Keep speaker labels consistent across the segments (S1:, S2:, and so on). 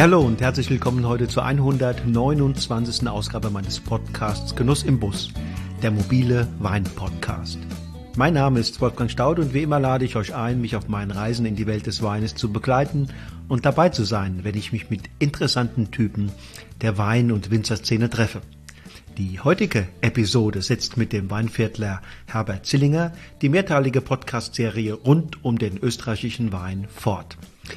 S1: Hey, hallo und herzlich willkommen heute zur 129. Ausgabe meines Podcasts Genuss im Bus, der mobile Wein-Podcast. Mein Name ist Wolfgang Staud und wie immer lade ich euch ein, mich auf meinen Reisen in die Welt des Weines zu begleiten und dabei zu sein, wenn ich mich mit interessanten Typen der Wein- und Winzerszene treffe. Die heutige Episode setzt mit dem Weinviertler Herbert Zillinger die mehrteilige Podcast-Serie rund um den österreichischen Wein fort.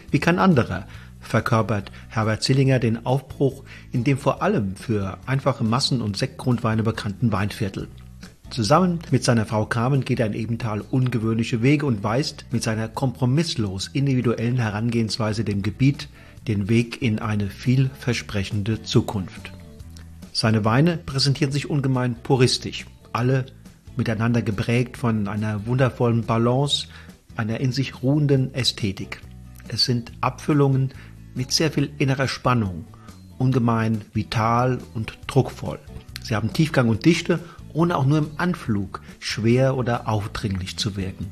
S1: Wie kein anderer verkörpert Herbert Zillinger den Aufbruch in dem vor allem für einfache Massen- und Sektgrundweine bekannten Weinviertel. Zusammen mit seiner Frau Carmen geht er in Ebenthal ungewöhnliche Wege und weist mit seiner kompromisslos individuellen Herangehensweise dem Gebiet den Weg in eine vielversprechende Zukunft. Seine Weine präsentieren sich ungemein puristisch, alle miteinander geprägt von einer wundervollen Balance, einer in sich ruhenden Ästhetik. Es sind Abfüllungen mit sehr viel innerer Spannung, ungemein vital und druckvoll. Sie haben Tiefgang und Dichte, ohne auch nur im Anflug schwer oder aufdringlich zu wirken.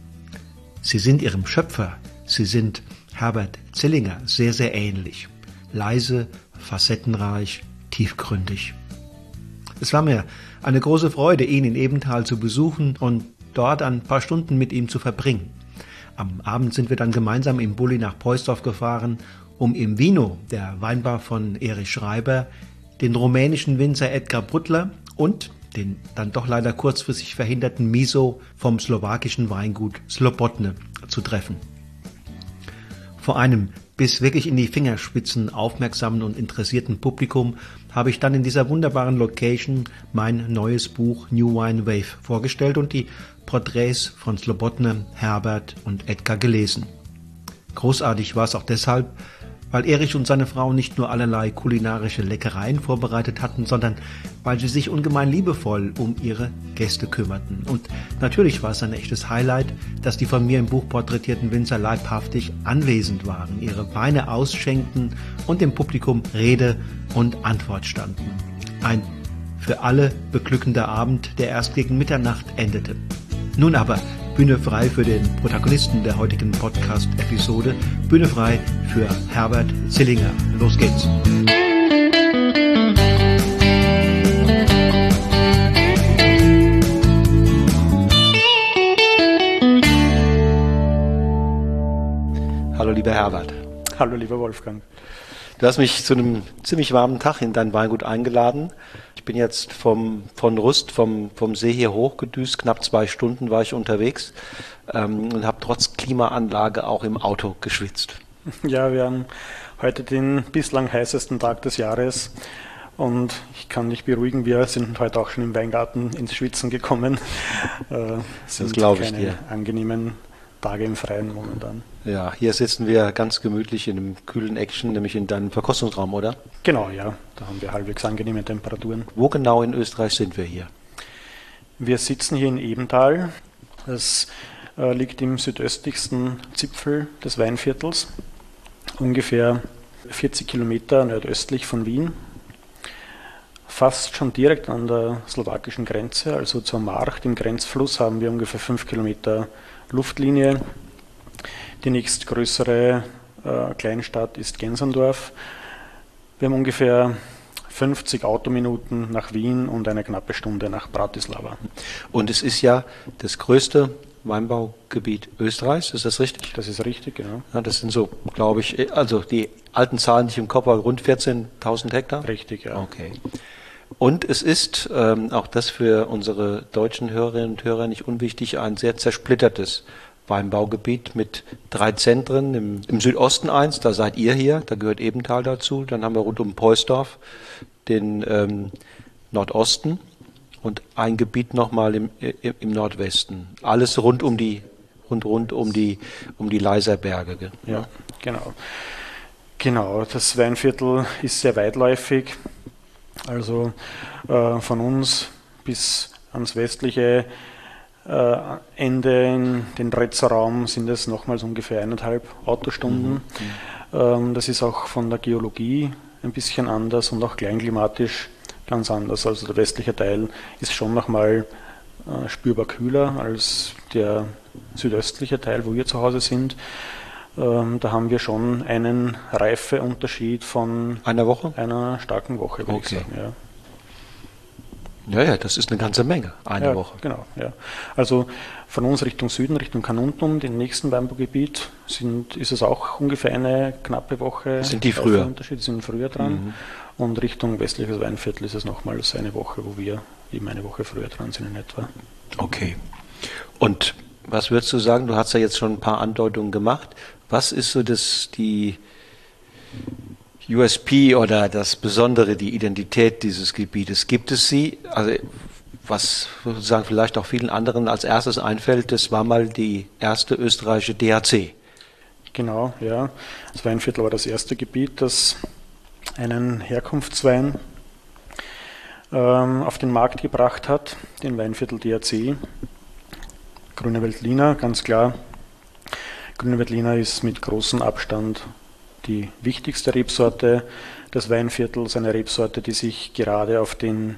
S1: Sie sind ihrem Schöpfer, sie sind Herbert Zillinger sehr, sehr ähnlich. Leise, facettenreich, tiefgründig. Es war mir eine große Freude, ihn in Ebenthal zu besuchen und dort ein paar Stunden mit ihm zu verbringen. Am Abend sind wir dann gemeinsam im Bulli nach Poisdorf gefahren um im Vino, der Weinbar von Erich Schreiber, den rumänischen Winzer Edgar Bruttler und den dann doch leider kurzfristig verhinderten Miso vom slowakischen Weingut Slobodne zu treffen. Vor einem bis wirklich in die Fingerspitzen aufmerksamen und interessierten Publikum habe ich dann in dieser wunderbaren Location mein neues Buch New Wine Wave vorgestellt und die Porträts von Slobodne, Herbert und Edgar gelesen. Großartig war es auch deshalb, weil Erich und seine Frau nicht nur allerlei kulinarische Leckereien vorbereitet hatten, sondern weil sie sich ungemein liebevoll um ihre Gäste kümmerten. Und natürlich war es ein echtes Highlight, dass die von mir im Buch porträtierten Winzer leibhaftig anwesend waren, ihre Weine ausschenkten und dem Publikum Rede und Antwort standen. Ein für alle beglückender Abend, der erst gegen Mitternacht endete. Nun aber Bühne frei für den Protagonisten der heutigen Podcast-Episode. Bühne frei für Herbert Zillinger. Los geht's. Hallo lieber Herbert.
S2: Hallo lieber Wolfgang.
S1: Du hast mich zu einem ziemlich warmen Tag in dein Weingut eingeladen. Ich bin jetzt vom, von Rust, vom, vom See hier hochgedüst. Knapp zwei Stunden war ich unterwegs ähm, und habe trotz Klimaanlage auch im Auto geschwitzt.
S2: Ja, wir haben heute den bislang heißesten Tag des Jahres. Und ich kann dich beruhigen, wir sind heute auch schon im Weingarten ins Schwitzen gekommen.
S1: Äh, das glaube ich dir.
S2: angenehmen Tage im Freien momentan.
S1: Ja, hier sitzen wir ganz gemütlich in einem kühlen Action, nämlich in deinem Verkostungsraum, oder?
S2: Genau, ja. Da haben wir halbwegs angenehme Temperaturen.
S1: Wo genau in Österreich sind wir hier?
S2: Wir sitzen hier in Ebenthal. Das äh, liegt im südöstlichsten Zipfel des Weinviertels, ungefähr 40 Kilometer nordöstlich von Wien. Fast schon direkt an der slowakischen Grenze, also zur March, dem Grenzfluss, haben wir ungefähr 5 Kilometer Luftlinie. Die nächstgrößere äh, Kleinstadt ist Gensendorf. Wir haben ungefähr 50 Autominuten nach Wien und eine knappe Stunde nach Bratislava.
S1: Und es ist ja das größte Weinbaugebiet Österreichs, ist das richtig?
S2: Das ist richtig, genau.
S1: Ja, das sind so, glaube ich, also die alten Zahlen, die ich im Kopf habe, rund 14.000 Hektar?
S2: Richtig, ja.
S1: Okay. Und es ist, ähm, auch das für unsere deutschen Hörerinnen und Hörer nicht unwichtig, ein sehr zersplittertes Weinbaugebiet mit drei Zentren. Im, Im, Südosten eins, da seid ihr hier, da gehört Ebenthal dazu. Dann haben wir rund um Poisdorf den ähm, Nordosten und ein Gebiet nochmal im, im, im Nordwesten. Alles rund um die rund, rund um die um die Leiserberge.
S2: Ja, genau. Genau, das Weinviertel ist sehr weitläufig. Also äh, von uns bis ans westliche äh, Ende in den Retzerraum sind es nochmals ungefähr eineinhalb Autostunden. Mhm. Ähm, das ist auch von der Geologie ein bisschen anders und auch kleinklimatisch ganz anders. Also der westliche Teil ist schon nochmal äh, spürbar kühler als der südöstliche Teil, wo wir zu Hause sind. Ähm, da haben wir schon einen Reifeunterschied von
S1: einer Woche?
S2: Einer starken Woche,
S1: würde okay. ich sagen. Ja. Ja, ja, das ist eine ganze Menge, eine
S2: ja,
S1: Woche.
S2: Genau, ja. Also von uns Richtung Süden, Richtung Kanuntum, dem nächsten Weinbaugebiet, sind, ist es auch ungefähr eine knappe Woche.
S1: Sind die früher?
S2: Unterschied, sind früher dran. Mhm. Und Richtung westliches Weinviertel ist es nochmals eine Woche, wo wir eben eine Woche früher dran sind in etwa.
S1: Okay. Und was würdest du sagen? Du hast ja jetzt schon ein paar Andeutungen gemacht. Was ist so das, die USP oder das Besondere, die Identität dieses Gebietes? Gibt es sie? Also was sozusagen vielleicht auch vielen anderen als erstes einfällt, das war mal die erste österreichische DHC.
S2: Genau, ja. Das Weinviertel war das erste Gebiet, das einen Herkunftswein ähm, auf den Markt gebracht hat, den Weinviertel DHC. Grüne Veltliner, ganz klar. Grüne Veltliner ist mit großem Abstand die wichtigste Rebsorte des Weinviertels, eine Rebsorte, die sich gerade auf den,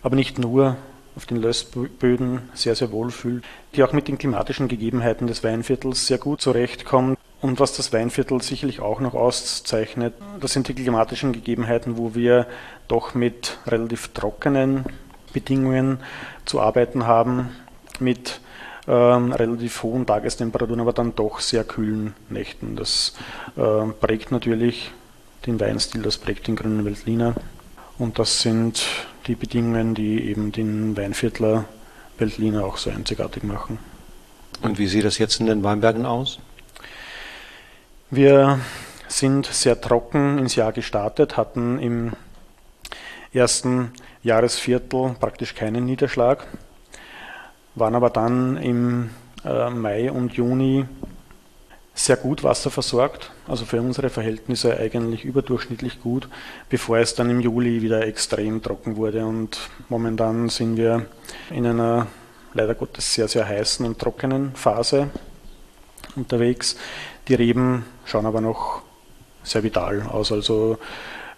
S2: aber nicht nur auf den Lössböden sehr, sehr wohl fühlt, die auch mit den klimatischen Gegebenheiten des Weinviertels sehr gut zurechtkommt. Und was das Weinviertel sicherlich auch noch auszeichnet, das sind die klimatischen Gegebenheiten, wo wir doch mit relativ trockenen Bedingungen zu arbeiten haben, mit ähm, relativ hohen Tagestemperaturen, aber dann doch sehr kühlen Nächten. Das äh, prägt natürlich den Weinstil, das prägt den grünen Veltliner. Und das sind die Bedingungen, die eben den Weinviertler Veltliner auch so einzigartig machen.
S1: Und wie sieht das jetzt in den Weinbergen aus?
S2: Wir sind sehr trocken ins Jahr gestartet, hatten im ersten Jahresviertel praktisch keinen Niederschlag waren aber dann im äh, Mai und Juni sehr gut wasserversorgt, also für unsere Verhältnisse eigentlich überdurchschnittlich gut, bevor es dann im Juli wieder extrem trocken wurde. Und momentan sind wir in einer leider Gottes sehr, sehr heißen und trockenen Phase unterwegs. Die Reben schauen aber noch sehr vital aus. Also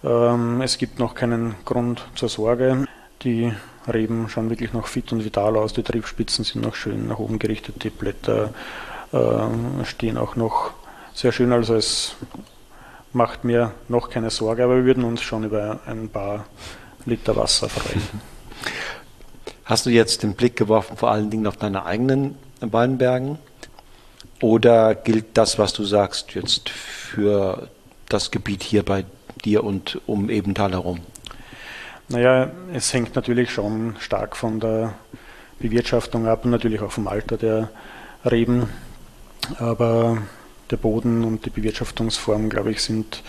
S2: ähm, es gibt noch keinen Grund zur Sorge. Die Reben schauen wirklich noch fit und vital aus, die Triebspitzen sind noch schön nach oben gerichtet, die Blätter äh, stehen auch noch sehr schön, also es macht mir noch keine Sorge, aber wir würden uns schon über ein paar Liter Wasser freuen.
S1: Hast du jetzt den Blick geworfen vor allen Dingen auf deine eigenen Weinbergen? Oder gilt das, was du sagst, jetzt für das Gebiet hier bei dir und um Ebenthal herum?
S2: Naja, es hängt natürlich schon stark von der Bewirtschaftung ab und natürlich auch vom Alter der Reben. Aber der Boden und die Bewirtschaftungsform, glaube ich, sind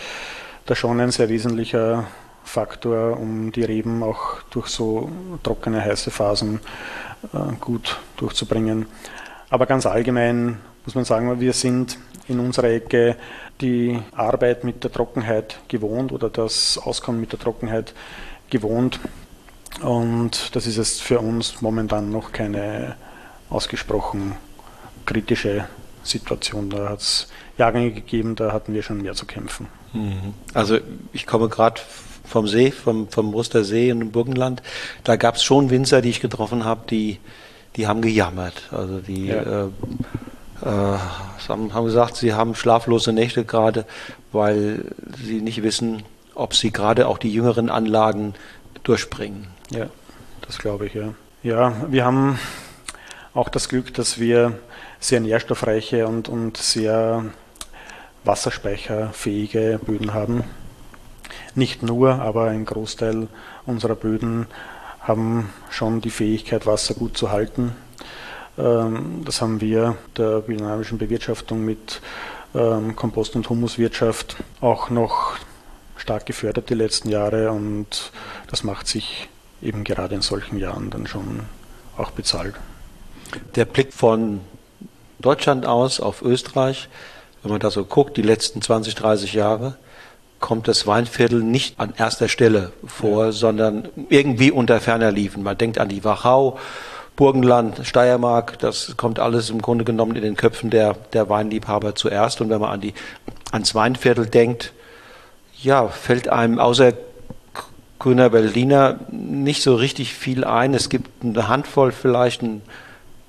S2: da schon ein sehr wesentlicher Faktor, um die Reben auch durch so trockene, heiße Phasen äh, gut durchzubringen. Aber ganz allgemein muss man sagen, wir sind in unserer Ecke die Arbeit mit der Trockenheit gewohnt oder das Auskommen mit der Trockenheit gewohnt. Und das ist jetzt für uns momentan noch keine ausgesprochen kritische Situation. Da hat es Jahrgänge gegeben, da hatten wir schon mehr zu kämpfen.
S1: Mhm. Also ich komme gerade vom See, vom, vom in dem Burgenland. Da gab es schon Winzer, die ich getroffen habe, die, die haben gejammert. Also die ja. äh, äh, haben gesagt, sie haben schlaflose Nächte gerade, weil sie nicht wissen, ob sie gerade auch die jüngeren Anlagen durchbringen.
S2: Ja, das glaube ich, ja. Ja, wir haben auch das Glück, dass wir sehr nährstoffreiche und, und sehr wasserspeicherfähige Böden haben. Nicht nur, aber ein Großteil unserer Böden haben schon die Fähigkeit, Wasser gut zu halten. Ähm, das haben wir der biodynamischen Bewirtschaftung mit ähm, Kompost- und Humuswirtschaft auch noch stark gefördert die letzten Jahre und das macht sich eben gerade in solchen Jahren dann schon auch bezahlt.
S1: Der Blick von Deutschland aus auf Österreich, wenn man da so guckt, die letzten 20, 30 Jahre, kommt das Weinviertel nicht an erster Stelle vor, ja. sondern irgendwie unter ferner liefen. Man denkt an die Wachau, Burgenland, Steiermark, das kommt alles im Grunde genommen in den Köpfen der, der Weinliebhaber zuerst. Und wenn man an die, ans Weinviertel denkt, ja, fällt einem außer Grüner Berliner nicht so richtig viel ein. Es gibt eine Handvoll, vielleicht, ein,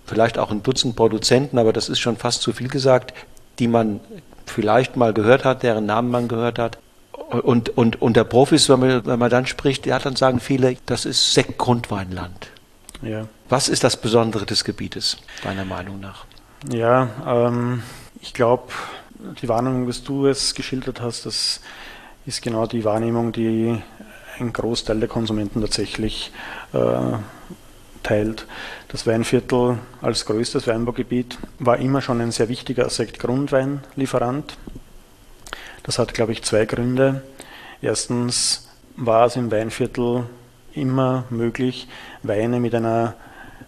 S1: vielleicht auch ein Dutzend Produzenten, aber das ist schon fast zu viel gesagt, die man vielleicht mal gehört hat, deren Namen man gehört hat. Und, und unter Profis, wenn man, wenn man dann spricht, ja, dann sagen viele, das ist Sektgrundweinland. Ja. Was ist das Besondere des Gebietes, deiner Meinung nach?
S2: Ja, ähm, ich glaube, die Wahrnehmung, was du es geschildert hast, das ist genau die Wahrnehmung, die ein Großteil der Konsumenten tatsächlich äh, teilt. Das Weinviertel als größtes Weinbaugebiet war immer schon ein sehr wichtiger Sektgrundweinlieferant. Das hat, glaube ich, zwei Gründe. Erstens war es im Weinviertel immer möglich, Weine mit einer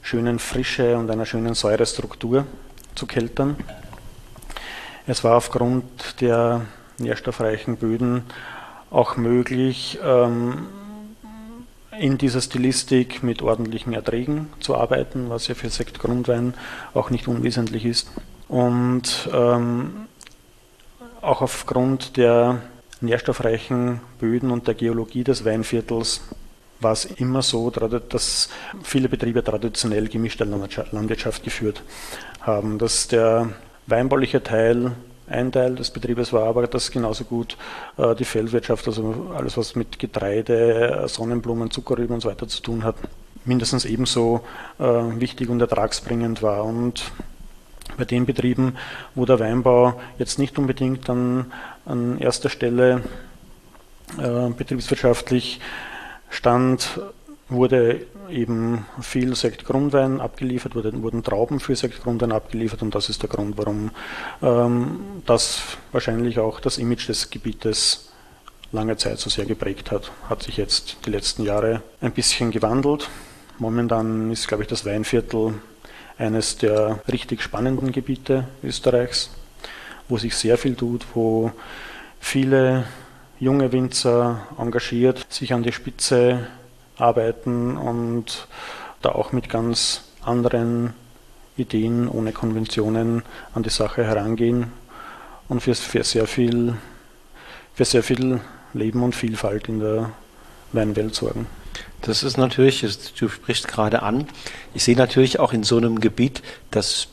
S2: schönen Frische und einer schönen Säurestruktur zu keltern. Es war aufgrund der nährstoffreichen Böden auch möglich, ähm, in dieser Stilistik mit ordentlichen Erträgen zu arbeiten, was ja für Sektgrundwein auch nicht unwesentlich ist. Und ähm, auch aufgrund der nährstoffreichen Böden und der Geologie des Weinviertels war es immer so, dass viele Betriebe traditionell gemischte Landwirtschaft geführt haben, dass der weinbauliche Teil ein Teil des Betriebes war, aber das genauso gut äh, die Feldwirtschaft, also alles, was mit Getreide, Sonnenblumen, Zuckerrüben und so weiter zu tun hat, mindestens ebenso äh, wichtig und ertragsbringend war. Und bei den Betrieben, wo der Weinbau jetzt nicht unbedingt an, an erster Stelle äh, betriebswirtschaftlich stand, wurde eben viel Sektgrundwein abgeliefert, wurde, wurden Trauben für Sektgrundwein abgeliefert und das ist der Grund, warum ähm, das wahrscheinlich auch das Image des Gebietes lange Zeit so sehr geprägt hat. Hat sich jetzt die letzten Jahre ein bisschen gewandelt. Momentan ist, glaube ich, das Weinviertel eines der richtig spannenden Gebiete Österreichs, wo sich sehr viel tut, wo viele junge Winzer engagiert sich an die Spitze arbeiten und da auch mit ganz anderen Ideen, ohne Konventionen an die Sache herangehen und für, für, sehr viel, für sehr viel Leben und Vielfalt in der Weinwelt sorgen.
S1: Das ist natürlich, du sprichst gerade an, ich sehe natürlich auch in so einem Gebiet, das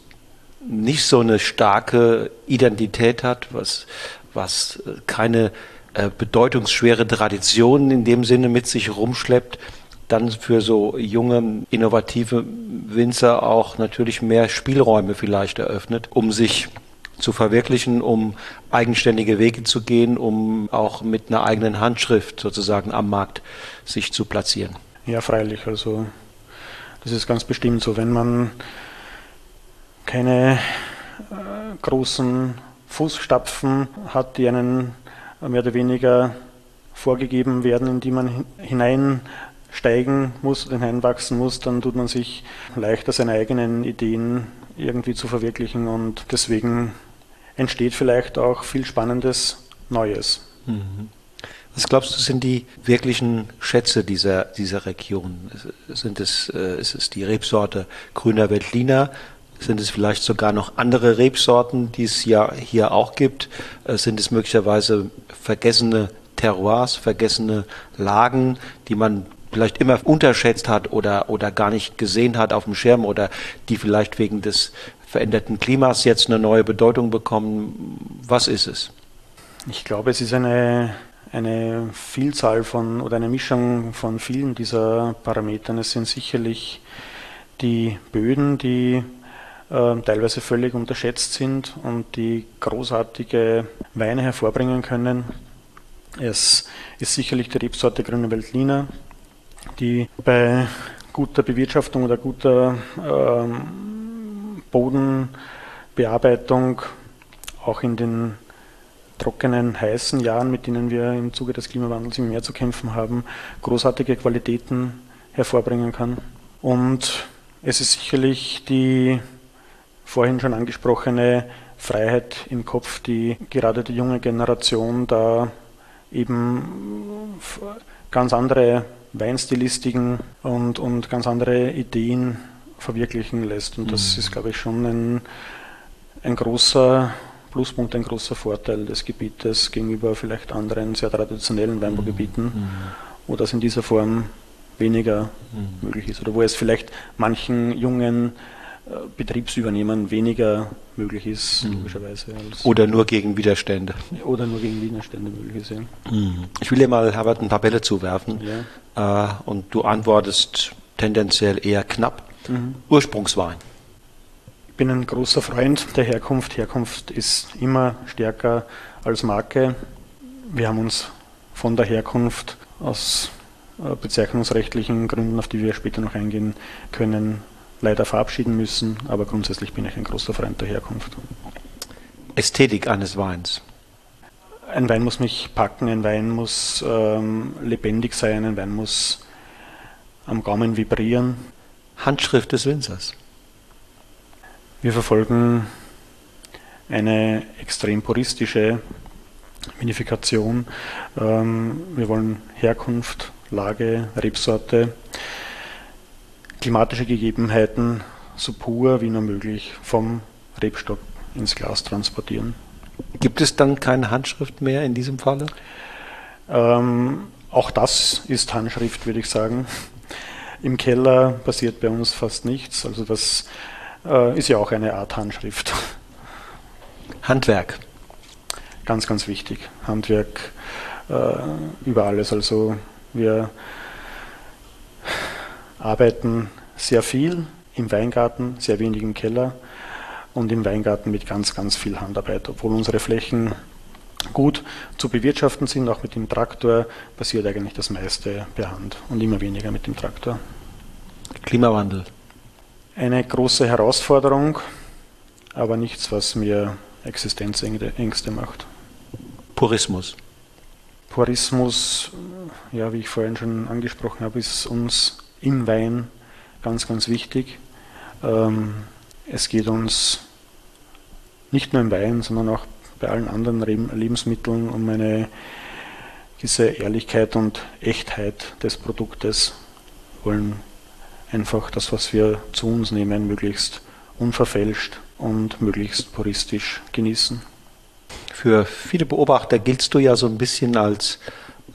S1: nicht so eine starke Identität hat, was, was keine äh, bedeutungsschwere Traditionen in dem Sinne mit sich rumschleppt, dann für so junge, innovative Winzer auch natürlich mehr Spielräume vielleicht eröffnet, um sich zu verwirklichen, um eigenständige Wege zu gehen, um auch mit einer eigenen Handschrift sozusagen am Markt sich zu platzieren.
S2: Ja, freilich. Also das ist ganz bestimmt so. Wenn man keine äh, großen Fußstapfen hat, die einen mehr oder weniger vorgegeben werden, in die man hineinsteigen muss, hineinwachsen muss, dann tut man sich leichter, seine eigenen Ideen irgendwie zu verwirklichen und deswegen entsteht vielleicht auch viel Spannendes Neues.
S1: Mhm. Was glaubst du, sind die wirklichen Schätze dieser, dieser Region? Sind es, äh, ist es die Rebsorte Grüner Veltliner? Sind es vielleicht sogar noch andere Rebsorten, die es ja hier auch gibt? Äh, sind es möglicherweise vergessene Terroirs, vergessene Lagen, die man vielleicht immer unterschätzt hat oder, oder gar nicht gesehen hat auf dem Schirm oder die vielleicht wegen des veränderten Klimas jetzt eine neue Bedeutung bekommen? Was ist es?
S2: Ich glaube, es ist eine, eine Vielzahl von oder eine Mischung von vielen dieser Parametern. Es sind sicherlich die Böden, die teilweise völlig unterschätzt sind und die großartige Weine hervorbringen können. Es ist sicherlich die Rebsorte Grüne Veltliner, die bei guter Bewirtschaftung oder guter ähm, Bodenbearbeitung auch in den trockenen, heißen Jahren, mit denen wir im Zuge des Klimawandels immer mehr zu kämpfen haben, großartige Qualitäten hervorbringen kann. Und es ist sicherlich die vorhin schon angesprochene Freiheit im Kopf, die gerade die junge Generation da eben ganz andere Weinstilistiken und, und ganz andere Ideen verwirklichen lässt. Und das mhm. ist, glaube ich, schon ein, ein großer Pluspunkt, ein großer Vorteil des Gebietes gegenüber vielleicht anderen sehr traditionellen Weinbaugebieten, mhm. wo das in dieser Form weniger mhm. möglich ist oder wo es vielleicht manchen jungen Betriebsübernehmen weniger möglich ist, mhm. logischerweise.
S1: oder nur gegen Widerstände.
S2: Oder nur gegen Widerstände möglich ist, ja.
S1: Mhm. Ich will dir mal, Herbert, eine Tabelle zuwerfen. Ja. Äh, und du antwortest tendenziell eher knapp. Mhm. Ursprungswein.
S2: Ich bin ein großer Freund der Herkunft. Herkunft ist immer stärker als Marke. Wir haben uns von der Herkunft aus äh, bezeichnungsrechtlichen Gründen, auf die wir später noch eingehen können, leider verabschieden müssen. Aber grundsätzlich bin ich ein großer Freund der Herkunft.
S1: Ästhetik eines Weins.
S2: Ein Wein muss mich packen, ein Wein muss ähm, lebendig sein, ein Wein muss am Gaumen vibrieren.
S1: Handschrift des Winzers.
S2: Wir verfolgen eine extrem puristische Vinifikation. Ähm, wir wollen Herkunft, Lage, Rebsorte, klimatische Gegebenheiten so pur wie nur möglich vom Rebstock ins Glas transportieren.
S1: Gibt es dann keine Handschrift mehr in diesem Falle?
S2: Ähm, auch das ist Handschrift, würde ich sagen. Im Keller passiert bei uns fast nichts. Also das äh, ist ja auch eine Art Handschrift.
S1: Handwerk.
S2: Ganz, ganz wichtig. Handwerk äh, über alles. Also wir arbeiten sehr viel im Weingarten, sehr wenig im Keller und im Weingarten mit ganz, ganz viel Handarbeit. Obwohl unsere Flächen gut zu bewirtschaften sind, auch mit dem Traktor, passiert eigentlich das meiste per Hand und immer weniger mit dem Traktor.
S1: Klimawandel.
S2: Eine große Herausforderung, aber nichts, was mir Existenzängste macht.
S1: Purismus.
S2: Purismus, ja, wie ich vorhin schon angesprochen habe, ist uns im Wein ganz, ganz wichtig. Ähm, es geht uns nicht nur im Wein, sondern auch bei allen anderen Lebensmitteln um eine gewisse Ehrlichkeit und Echtheit des Produktes. Wir wollen einfach das, was wir zu uns nehmen, möglichst unverfälscht und möglichst puristisch genießen.
S1: Für viele Beobachter giltst du ja so ein bisschen als,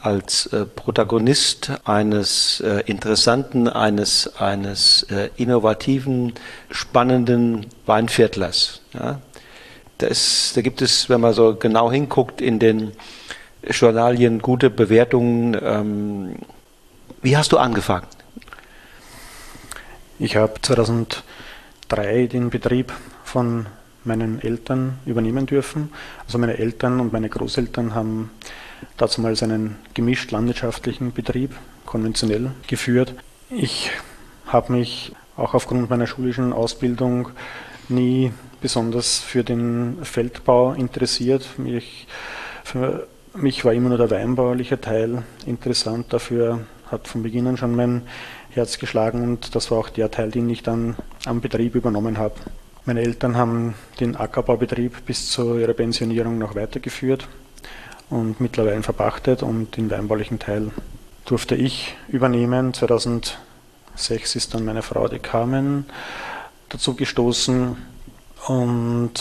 S1: als äh, Protagonist eines äh, interessanten, eines, eines äh, innovativen, spannenden Weinviertlers. Ja? Da, ist, da gibt es, wenn man so genau hinguckt, in den Journalien gute Bewertungen. Ähm, wie hast du angefangen?
S2: Ich habe 2003 den Betrieb von meinen Eltern übernehmen dürfen. Also meine Eltern und meine Großeltern haben damals einen gemischt landwirtschaftlichen Betrieb, konventionell geführt. Ich habe mich auch aufgrund meiner schulischen Ausbildung nie besonders für den Feldbau interessiert. Mich, für mich war immer nur der weinbauliche Teil interessant. Dafür hat von Beginn an schon mein Herz geschlagen und das war auch der Teil, den ich dann am Betrieb übernommen habe. Meine Eltern haben den Ackerbaubetrieb bis zu ihrer Pensionierung noch weitergeführt und mittlerweile verpachtet und den weinbaulichen Teil durfte ich übernehmen. 2006 ist dann meine Frau, die Carmen, dazu gestoßen und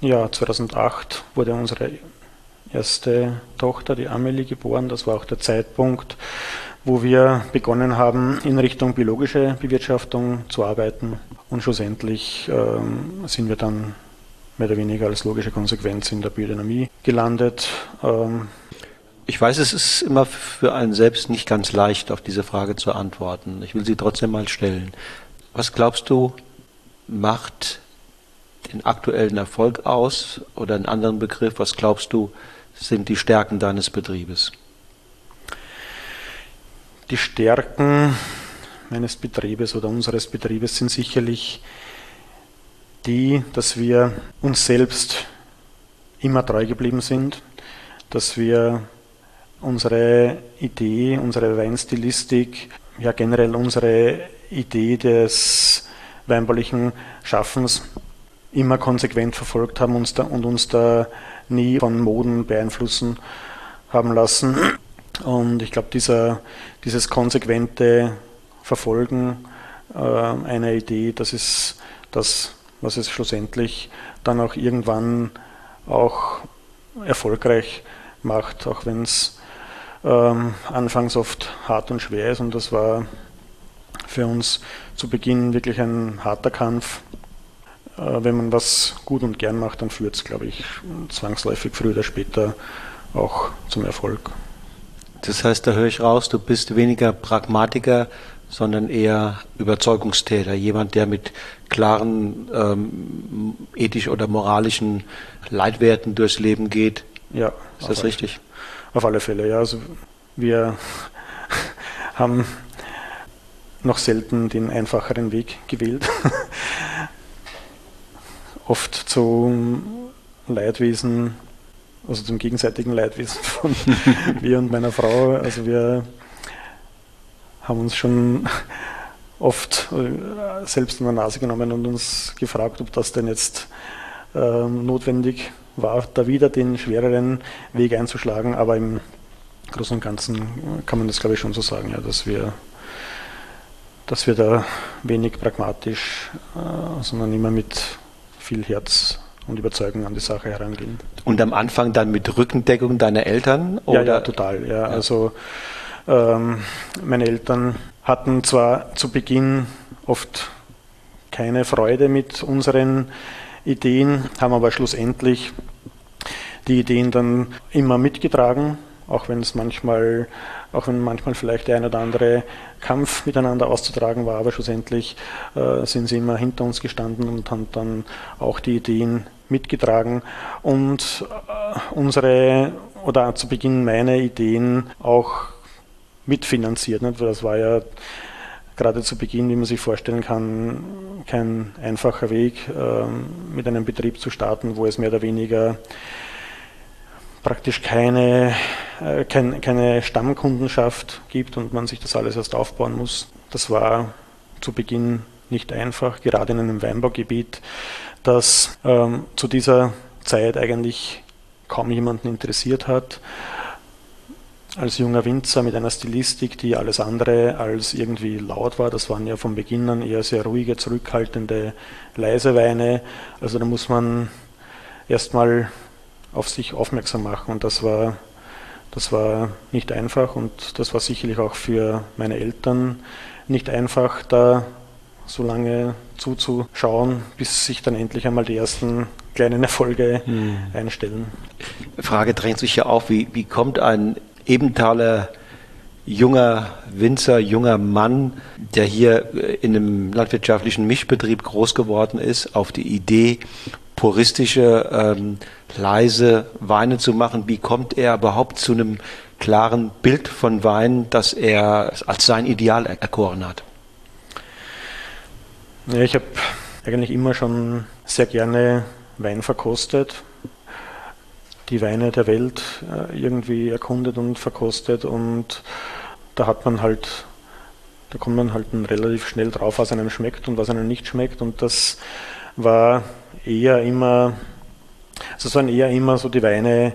S2: ja, 2008 wurde unsere erste Tochter, die Amelie, geboren. Das war auch der Zeitpunkt, wo wir begonnen haben, in Richtung biologische Bewirtschaftung zu arbeiten. Und schlussendlich ähm, sind wir dann mehr oder weniger als logische Konsequenz in der Biodynamie gelandet. Ähm,
S1: ich weiß, es ist immer für einen selbst nicht ganz leicht, auf diese Frage zu antworten. Ich will sie trotzdem mal stellen. Was glaubst du, macht den aktuellen Erfolg aus? Oder einen anderen Begriff, was glaubst du, sind die Stärken deines Betriebes?
S2: Die Stärken meines Betriebes oder unseres Betriebes sind sicherlich die, dass wir uns selbst immer treu geblieben sind, dass wir unsere Idee, unsere Weinstilistik, ja generell unsere Idee des weinbaulichen Schaffens immer konsequent verfolgt haben uns da, und uns da nie von Moden beeinflussen haben lassen. Und ich glaube, dieses konsequente Verfolgen äh, einer Idee, das ist das, was es schlussendlich dann auch irgendwann auch erfolgreich macht, auch wenn es ähm, anfangs oft hart und schwer ist. Und das war für uns zu Beginn wirklich ein harter Kampf, äh, wenn man was gut und gern macht, dann führt es, glaube ich, zwangsläufig früher oder später auch zum Erfolg.
S1: Das heißt, da höre ich raus, du bist weniger Pragmatiker, sondern eher Überzeugungstäter, jemand, der mit klaren ähm, ethisch oder moralischen Leitwerten durchs Leben geht.
S2: Ja.
S1: Ist das richtig?
S2: Auf alle Fälle, ja. Also wir haben noch selten den einfacheren Weg gewählt. Oft zum Leidwesen, also zum gegenseitigen Leidwesen von mir und meiner Frau. Also wir haben uns schon oft äh, selbst in der Nase genommen und uns gefragt, ob das denn jetzt äh, notwendig war, da wieder den schwereren Weg einzuschlagen. Aber im Großen und Ganzen kann man das, glaube ich, schon so sagen, ja, dass wir dass wir da wenig pragmatisch, äh, sondern immer mit viel Herz und Überzeugung an die Sache herangehen.
S1: Und am Anfang dann mit Rückendeckung deiner Eltern?
S2: Oder? Ja, ja, total. Ja. ja. Also ähm, meine Eltern hatten zwar zu Beginn oft keine Freude mit unseren Ideen, haben aber schlussendlich die Ideen dann immer mitgetragen, auch wenn es manchmal, auch wenn manchmal vielleicht der ein oder andere Kampf miteinander auszutragen war, aber schlussendlich äh, sind sie immer hinter uns gestanden und haben dann auch die Ideen mitgetragen und äh, unsere oder zu Beginn meine Ideen auch mitfinanziert. Nicht? Das war ja gerade zu Beginn, wie man sich vorstellen kann, kein einfacher Weg, äh, mit einem Betrieb zu starten, wo es mehr oder weniger praktisch keine, äh, kein, keine Stammkundenschaft gibt und man sich das alles erst aufbauen muss. Das war zu Beginn nicht einfach, gerade in einem Weinbaugebiet, das ähm, zu dieser Zeit eigentlich kaum jemanden interessiert hat. Als junger Winzer mit einer Stilistik, die alles andere als irgendwie laut war, das waren ja von Beginn an eher sehr ruhige, zurückhaltende, leise Weine. Also da muss man erstmal auf sich aufmerksam machen. Und das war, das war nicht einfach und das war sicherlich auch für meine Eltern nicht einfach, da so lange zuzuschauen, bis sich dann endlich einmal die ersten kleinen Erfolge hm. einstellen.
S1: Frage drängt sich ja auf, wie, wie kommt ein Ebenthaler junger Winzer, junger Mann, der hier in einem landwirtschaftlichen Mischbetrieb groß geworden ist, auf die Idee, puristische, ähm, leise Weine zu machen. Wie kommt er überhaupt zu einem klaren Bild von Wein, das er als sein Ideal erkoren hat?
S2: Ja, ich habe eigentlich immer schon sehr gerne Wein verkostet, die Weine der Welt äh, irgendwie erkundet und verkostet und da hat man halt, da kommt man halt relativ schnell drauf, was einem schmeckt und was einem nicht schmeckt und das war eher immer, also es waren eher immer so die Weine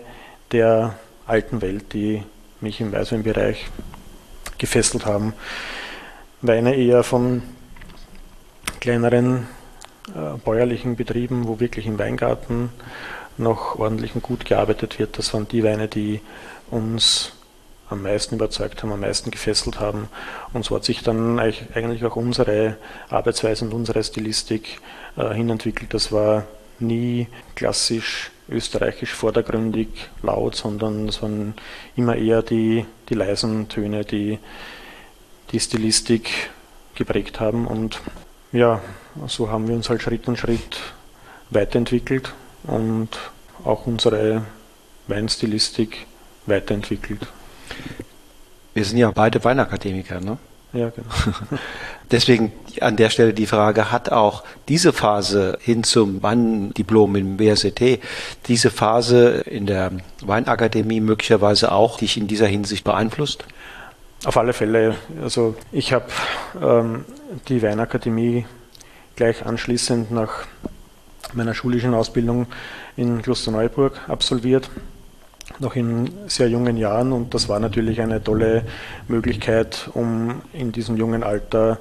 S2: der alten Welt, die mich im Weißweinbereich gefesselt haben. Weine eher von kleineren äh, bäuerlichen Betrieben, wo wirklich im Weingarten noch ordentlich und gut gearbeitet wird. Das waren die Weine, die uns am meisten überzeugt haben, am meisten gefesselt haben. Und so hat sich dann eigentlich auch unsere Arbeitsweise und unsere Stilistik äh, hinentwickelt. Das war nie klassisch österreichisch vordergründig laut, sondern es waren immer eher die, die leisen Töne, die die Stilistik geprägt haben. Und ja, so haben wir uns halt Schritt und Schritt weiterentwickelt und auch unsere Weinstilistik weiterentwickelt.
S1: Wir sind ja beide Weinakademiker, ne?
S2: Ja, genau.
S1: Deswegen an der Stelle die Frage, hat auch diese Phase hin zum Weindiplom im BSET, diese Phase in der Weinakademie möglicherweise auch dich in dieser Hinsicht beeinflusst?
S2: Auf alle Fälle. Also ich habe ähm, die Weinakademie gleich anschließend nach meiner schulischen Ausbildung in Klosterneuburg absolviert noch in sehr jungen Jahren und das war natürlich eine tolle Möglichkeit, um in diesem jungen Alter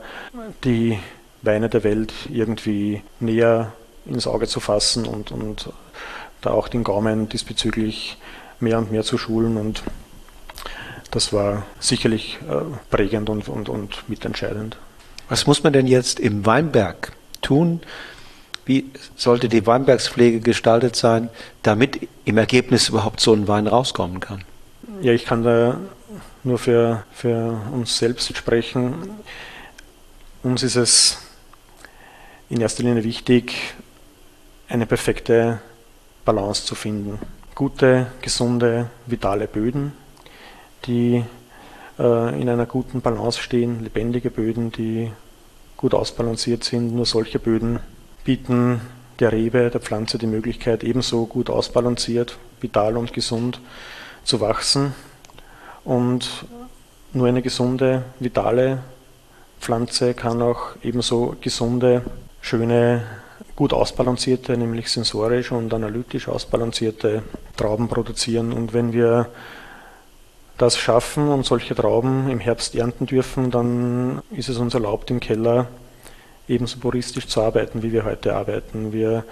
S2: die Weine der Welt irgendwie näher ins Auge zu fassen und, und da auch den Gaumen diesbezüglich mehr und mehr zu schulen und das war sicherlich äh, prägend und, und, und mitentscheidend.
S1: Was muss man denn jetzt im Weinberg tun, Wie sollte die Weinbergspflege gestaltet sein, damit im Ergebnis überhaupt so ein Wein rauskommen kann?
S2: Ja, ich kann da nur für, für uns selbst sprechen. Uns ist es in erster Linie wichtig, eine perfekte Balance zu finden. Gute, gesunde, vitale Böden, die äh, in einer guten Balance stehen, lebendige Böden, die gut ausbalanciert sind. Nur solche Böden bieten der Rebe, der Pflanze die Möglichkeit, ebenso gut ausbalanciert, vital und gesund zu wachsen. Und nur eine gesunde, vitale Pflanze kann auch ebenso gesunde, schöne, gut ausbalancierte, nämlich sensorisch und analytisch ausbalancierte Trauben produzieren. Und wenn wir das schaffen und solche Trauben im Herbst ernten dürfen, dann ist es uns erlaubt, im Keller ebenso puristisch zu arbeiten, wie wir heute arbeiten. Wir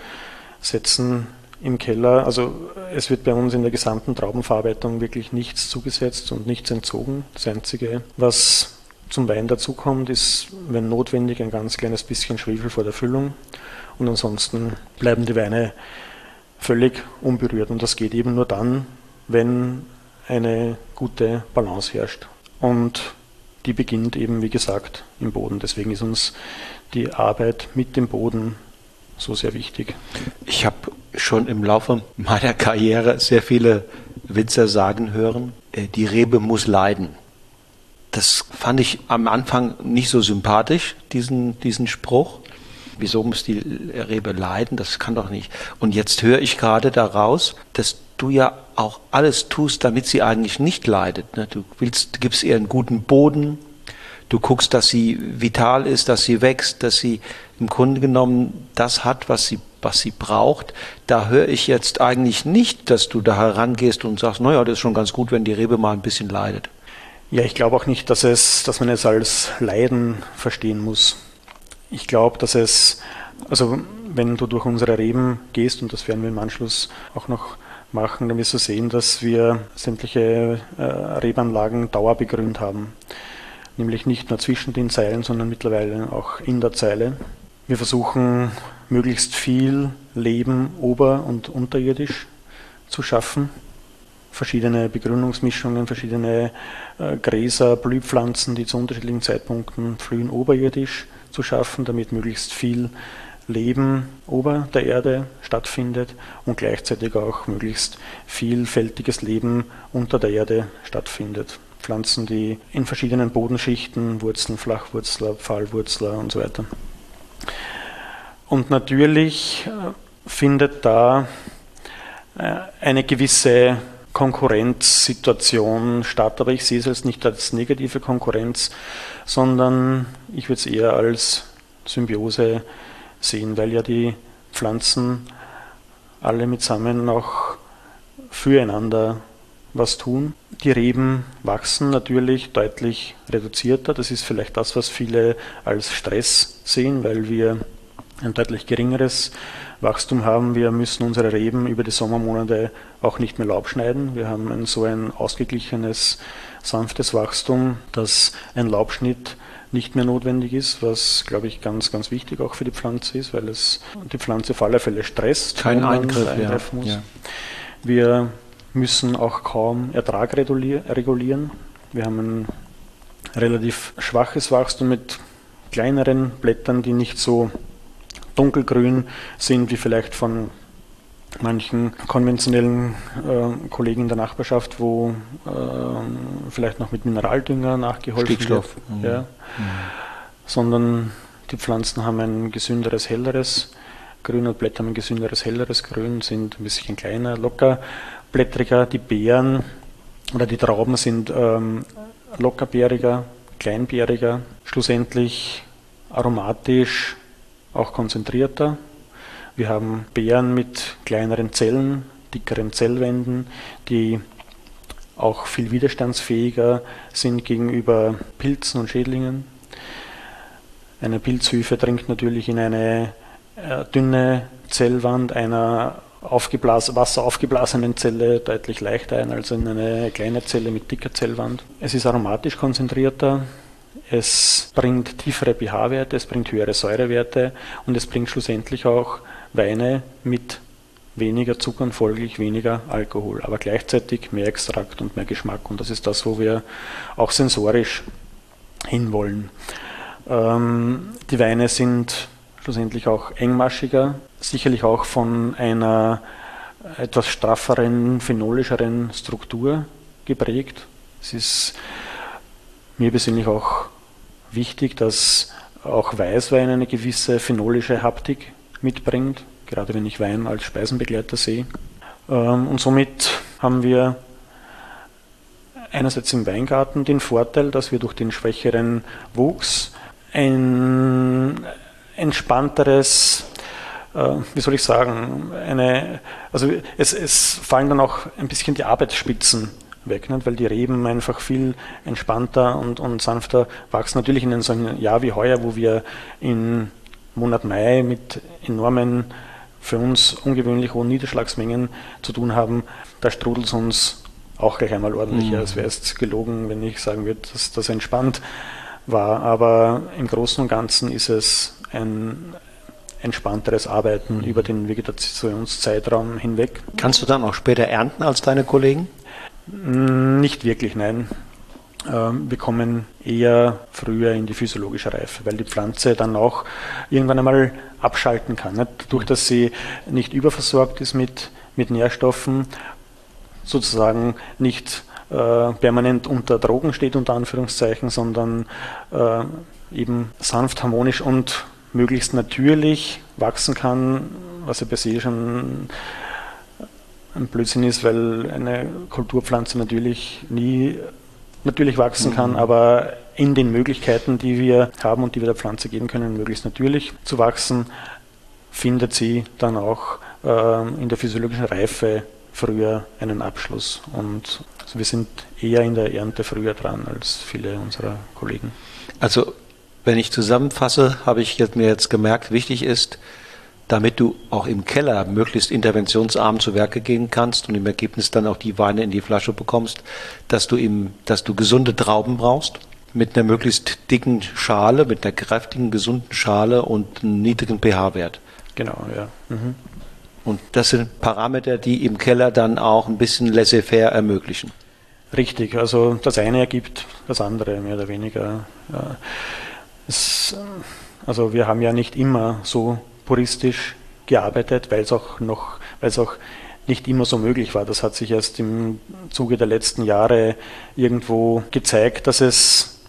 S2: setzen im Keller, also es wird bei uns in der gesamten Traubenverarbeitung wirklich nichts zugesetzt und nichts entzogen. Das Einzige, was zum Wein dazukommt, ist, wenn notwendig, ein ganz kleines bisschen Schwefel vor der Füllung. Und ansonsten bleiben die Weine völlig unberührt. Und das geht eben nur dann, wenn eine gute Balance herrscht. Und die beginnt eben, wie gesagt, im Boden. Deswegen ist uns die Arbeit mit dem Boden so sehr wichtig.
S1: Ich habe schon im Laufe meiner Karriere sehr viele Winzer sagen hören, äh, die Rebe muss leiden. Das fand ich am Anfang nicht so sympathisch, diesen, diesen Spruch. Wieso muss die Rebe leiden? Das kann doch nicht. Und jetzt höre ich gerade daraus, dass du ja auch alles tust, damit sie eigentlich nicht leidet. Ne? Du willst, du gibst ihr einen guten Boden, du guckst, dass sie vital ist, dass sie wächst, dass sie im Grunde genommen das hat, was sie, was sie braucht. Da höre ich jetzt eigentlich nicht, dass du da herangehst und sagst, naja, das ist schon ganz gut, wenn die Rebe mal ein bisschen leidet.
S2: Ja, ich glaube auch nicht, dass, es, dass man es als Leiden verstehen muss. Ich glaube, dass es, also wenn du durch unsere Reben gehst, und das werden wir im Anschluss auch noch machen, dann wirst du sehen, dass wir sämtliche äh, Rebanlagen dauerbegrünt haben. Nämlich nicht nur zwischen den Zeilen, sondern mittlerweile auch in der Zeile. Wir versuchen möglichst viel Leben ober- und unterirdisch zu schaffen. Verschiedene Begründungsmischungen, verschiedene äh, Gräser, Blühpflanzen, die zu unterschiedlichen Zeitpunkten blühen, oberirdisch zu schaffen, damit möglichst viel Leben ober der Erde stattfindet und gleichzeitig auch möglichst vielfältiges Leben unter der Erde stattfindet. Pflanzen, die in verschiedenen Bodenschichten, Wurzeln, Flachwurzler, Pfahlwurzler und so weiter. Und natürlich äh, findet da äh, eine gewisse Konkurrenzsituation statt, aber ich sehe es als nicht als negative Konkurrenz, sondern ich würde es eher als Symbiose sehen, weil ja die Pflanzen alle mitsammen auch füreinander was tun. Die Reben wachsen natürlich deutlich reduzierter. Das ist vielleicht das, was viele als Stress sehen, weil wir ein deutlich geringeres Wachstum haben. Wir müssen unsere Reben über die Sommermonate auch nicht mehr Laub schneiden. Wir haben ein so ein ausgeglichenes, sanftes Wachstum, dass ein Laubschnitt nicht mehr notwendig ist, was, glaube ich, ganz, ganz wichtig auch für die Pflanze ist, weil es die Pflanze auf alle Fälle stresst,
S1: Kein Eingriff,
S2: eingreifen muss. Ja. Wir müssen auch kaum Ertrag regulieren. Wir haben ein relativ schwaches Wachstum mit kleineren Blättern, die nicht so dunkelgrün sind wie vielleicht von manchen konventionellen äh, Kollegen in der Nachbarschaft, wo äh, vielleicht noch mit Mineraldünger nachgeholfen
S1: Stickstoff.
S2: wird. Ja. Mhm. Sondern die Pflanzen haben ein gesünderes, helleres Grün und Blätter haben ein gesünderes, helleres Grün, sind ein bisschen kleiner, lockerblättriger. Die Beeren oder die Trauben sind ähm, lockerbeeriger, kleinbeeriger, schlussendlich aromatisch, auch konzentrierter wir haben Beeren mit kleineren Zellen, dickeren Zellwänden, die auch viel widerstandsfähiger sind gegenüber Pilzen und Schädlingen. Eine Pilzhüfe dringt natürlich in eine äh, dünne Zellwand einer aufgeblas wasseraufgeblasenen Zelle deutlich leichter ein als in eine kleine Zelle mit dicker Zellwand. Es ist aromatisch konzentrierter, es bringt tiefere pH-Werte, es bringt höhere Säurewerte und es bringt schlussendlich auch Weine mit weniger Zucker und folglich weniger Alkohol, aber gleichzeitig mehr Extrakt und mehr Geschmack. Und das ist das, wo wir auch sensorisch hinwollen. Ähm, die Weine sind schlussendlich auch engmaschiger, sicherlich auch von einer etwas strafferen, phenolischeren Struktur geprägt. Es ist mir persönlich auch wichtig, dass auch Weißwein eine gewisse phenolische Haptik mitbringt gerade wenn ich Wein als Speisenbegleiter sehe. Ähm, und somit haben wir einerseits im Weingarten den Vorteil, dass wir durch den schwächeren Wuchs ein entspannteres, äh, wie soll ich sagen, eine, also es, es fallen dann auch ein bisschen die Arbeitsspitzen weg, nicht? weil die Reben einfach viel entspannter und, und sanfter wachsen. Natürlich in so einem Jahr wie heuer, wo wir im Monat Mai mit enormen für uns ungewöhnlich hohen Niederschlagsmengen zu tun haben, da strudelt es uns auch gleich einmal ordentlicher. Mhm. Es wäre jetzt gelogen, wenn ich sagen würde, dass das entspannt war. Aber im Großen und Ganzen ist es ein entspannteres Arbeiten mhm. über den Vegetationszeitraum hinweg.
S1: Kannst du dann auch später ernten als deine Kollegen?
S2: Nicht wirklich, nein. Ähm, wir kommen eher früher in die physiologische Reife, weil die Pflanze dann auch irgendwann einmal abschalten kann. Nicht? Durch dass sie nicht überversorgt ist mit, mit Nährstoffen, sozusagen nicht äh, permanent unter Drogen steht, unter Anführungszeichen, sondern äh, eben sanft, harmonisch und möglichst natürlich wachsen kann, was ja per se schon ein Blödsinn ist, weil eine Kulturpflanze natürlich nie natürlich wachsen kann, mhm. aber in den Möglichkeiten, die wir haben und die wir der Pflanze geben können, möglichst natürlich zu wachsen, findet sie dann auch äh, in der physiologischen Reife früher einen Abschluss. Und also wir sind eher in der Ernte früher dran als viele unserer Kollegen.
S1: Also wenn ich zusammenfasse, habe ich jetzt, mir jetzt gemerkt, wichtig ist, damit du auch im Keller möglichst interventionsarm zu Werke gehen kannst und im Ergebnis dann auch die Weine in die Flasche bekommst, dass du im, dass du gesunde Trauben brauchst mit einer möglichst dicken Schale, mit einer kräftigen, gesunden Schale und einem niedrigen pH-Wert.
S2: Genau, ja. Mhm.
S1: Und das sind Parameter, die im Keller dann auch ein bisschen laissez-faire ermöglichen.
S2: Richtig, also das eine ergibt das andere, mehr oder weniger. Ja. Es, also wir haben ja nicht immer so puristisch gearbeitet, weil es auch noch, weil es auch nicht immer so möglich war. Das hat sich erst im Zuge der letzten Jahre irgendwo gezeigt, dass es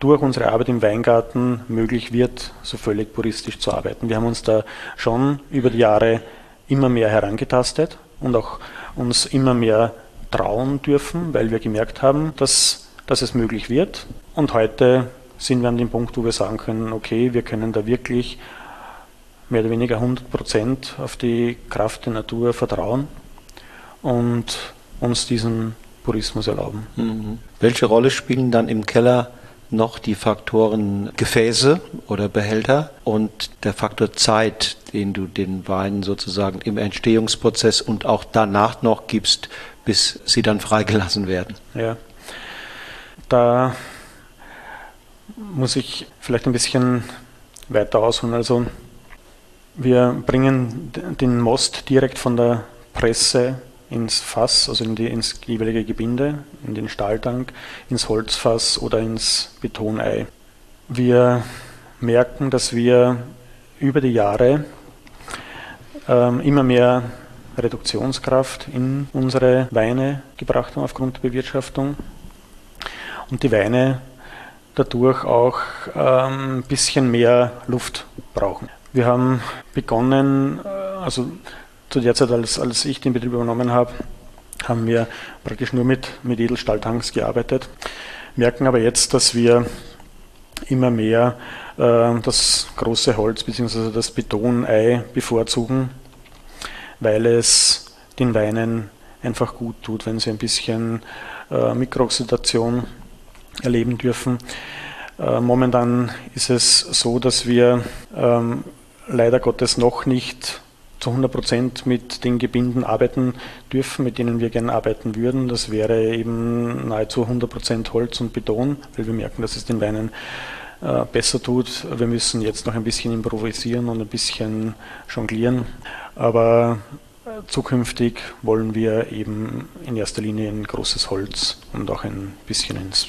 S2: durch unsere Arbeit im Weingarten möglich wird, so völlig puristisch zu arbeiten. Wir haben uns da schon über die Jahre immer mehr herangetastet und auch uns immer mehr trauen dürfen, weil wir gemerkt haben, dass, dass es möglich wird. Und heute sind wir an dem Punkt, wo wir sagen können, okay, wir können da wirklich mehr oder weniger 100 Prozent auf die Kraft der Natur vertrauen und uns diesen Purismus erlauben.
S1: Mhm. Welche Rolle spielen dann im Keller noch die Faktoren Gefäße oder Behälter und der Faktor Zeit, den du den Weinen sozusagen im Entstehungsprozess und auch danach noch gibst, bis sie dann freigelassen werden?
S2: Ja, da muss ich vielleicht ein bisschen weiter ausholen. Also wir bringen den Most direkt von der Presse ins Fass, also in die, ins jeweilige Gebinde, in den Stahltank, ins Holzfass oder ins Betonei. Wir merken, dass wir über die Jahre ähm, immer mehr Reduktionskraft in unsere Weine gebracht haben aufgrund der Bewirtschaftung und die Weine dadurch auch ähm, ein bisschen mehr Luft brauchen. Wir haben begonnen, also zu der Zeit, als, als ich den Betrieb übernommen habe, haben wir praktisch nur mit, mit Edelstahltanks gearbeitet, merken aber jetzt, dass wir immer mehr äh, das große Holz bzw. das Betonei bevorzugen, weil es den Weinen einfach gut tut, wenn sie ein bisschen äh, Mikrooxidation erleben dürfen. Äh, momentan ist es so, dass wir ähm, leider Gottes noch nicht zu 100 Prozent mit den Gebinden arbeiten dürfen, mit denen wir gerne arbeiten würden. Das wäre eben nahezu 100 Prozent Holz und Beton, weil wir merken, dass es den Weinen äh, besser tut. Wir müssen jetzt noch ein bisschen improvisieren und ein bisschen jonglieren. Aber zukünftig wollen wir eben in erster Linie in großes Holz und auch ein bisschen ins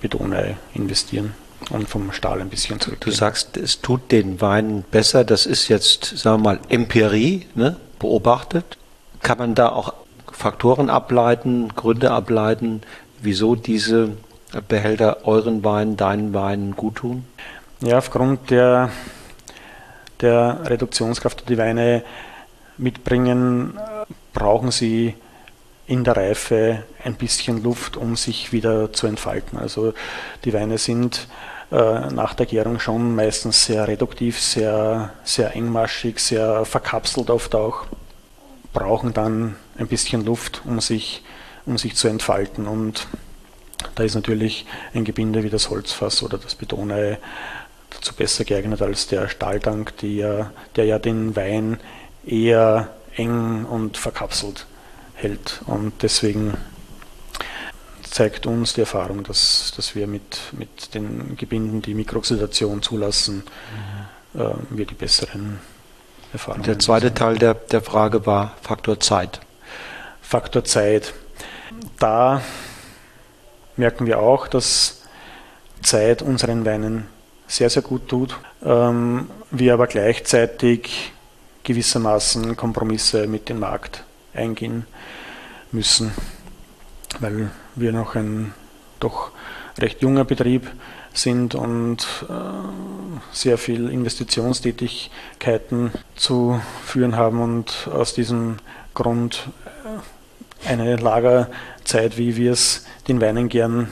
S2: Betonei investieren und vom Stahl ein bisschen zurück.
S1: Du sagst, es tut den Weinen besser. Das ist jetzt, sagen wir mal, Empirie, ne? beobachtet. Kann man da auch Faktoren ableiten, Gründe ableiten, wieso diese Behälter euren Weinen, deinen Weinen gut tun?
S2: Ja, aufgrund der, der Reduktionskraft, die die Weine mitbringen, brauchen sie in der Reife ein bisschen Luft, um sich wieder zu entfalten. Also die Weine sind äh, nach der Gärung schon meistens sehr reduktiv, sehr, sehr engmaschig, sehr verkapselt oft auch, brauchen dann ein bisschen Luft, um sich, um sich zu entfalten. Und da ist natürlich ein Gebinde wie das Holzfass oder das Betonei dazu besser geeignet als der Stahltank, der, der ja den Wein eher eng und verkapselt hält. Und deswegen zeigt uns die Erfahrung, dass, dass wir mit, mit den Gebinden, die Mikrooxidation zulassen, mhm. äh, wir die besseren Erfahrungen
S1: Der zweite haben. Teil der, der Frage war Faktor Zeit.
S2: Faktor Zeit. Da merken wir auch, dass Zeit unseren Weinen sehr, sehr gut tut. Ähm, wir aber gleichzeitig gewissermaßen Kompromisse mit dem Markt eingehen müssen, weil wir noch ein doch recht junger Betrieb sind und äh, sehr viel Investitionstätigkeiten zu führen haben und aus diesem Grund äh, eine Lagerzeit, wie wir es den Weinen gern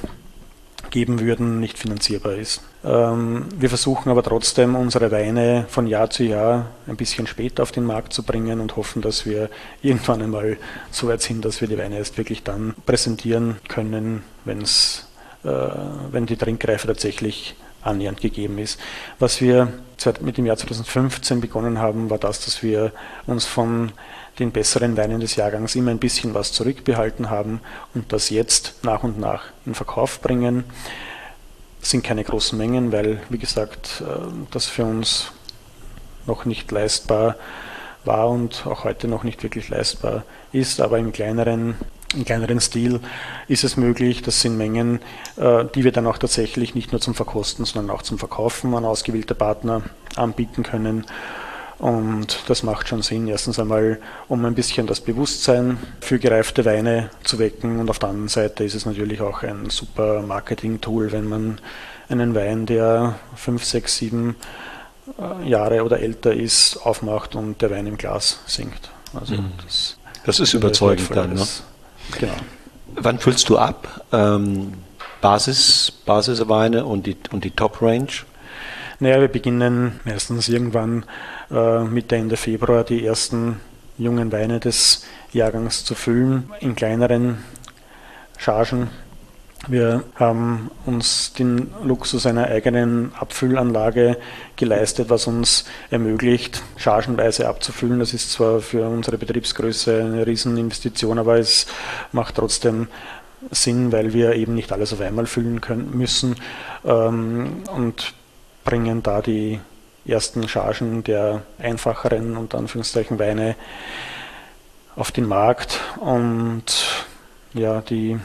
S2: geben würden, nicht finanzierbar ist. Ähm, wir versuchen aber trotzdem, unsere Weine von Jahr zu Jahr ein bisschen später auf den Markt zu bringen und hoffen, dass wir irgendwann einmal so weit sind, dass wir die Weine erst wirklich dann präsentieren können, wenn's, äh, wenn die Trinkreife tatsächlich annähernd gegeben ist. Was wir mit dem Jahr 2015 begonnen haben, war das, dass wir uns von den besseren Weinen des Jahrgangs immer ein bisschen was zurückbehalten haben und das jetzt nach und nach in Verkauf bringen. Das sind keine großen Mengen, weil, wie gesagt, äh, das für uns noch nicht leistbar war und auch heute noch nicht wirklich leistbar ist, aber im kleineren, im kleineren Stil ist es möglich. Das sind Mengen, äh, die wir dann auch tatsächlich nicht nur zum Verkosten, sondern auch zum Verkaufen an ausgewählte Partner anbieten können. Und das macht schon Sinn. Erstens einmal, um ein bisschen das Bewusstsein für gereifte Weine zu wecken. Und auf der anderen Seite ist es natürlich auch ein super Marketing-Tool, wenn man einen Wein, der fünf, sechs, sieben äh, Jahre oder älter ist, aufmacht und der Wein im Glas sinkt.
S1: Also mhm. das, das, ist überzeugend dann. Ne? Genau. Wann füllst du ab? Ähm, Basis, Basisweine und die, und die Top-Range?
S2: Naja, wir beginnen meistens irgendwann Mitte, Ende Februar die ersten jungen Weine des Jahrgangs zu füllen in kleineren Chargen. Wir haben uns den Luxus einer eigenen Abfüllanlage geleistet, was uns ermöglicht, chargenweise abzufüllen. Das ist zwar für unsere Betriebsgröße eine Rieseninvestition, aber es macht trotzdem Sinn, weil wir eben nicht alles auf einmal füllen können, müssen. Ähm, und bringen da die ersten Chargen der einfacheren und Anführungszeichen Weine auf den Markt und ja, die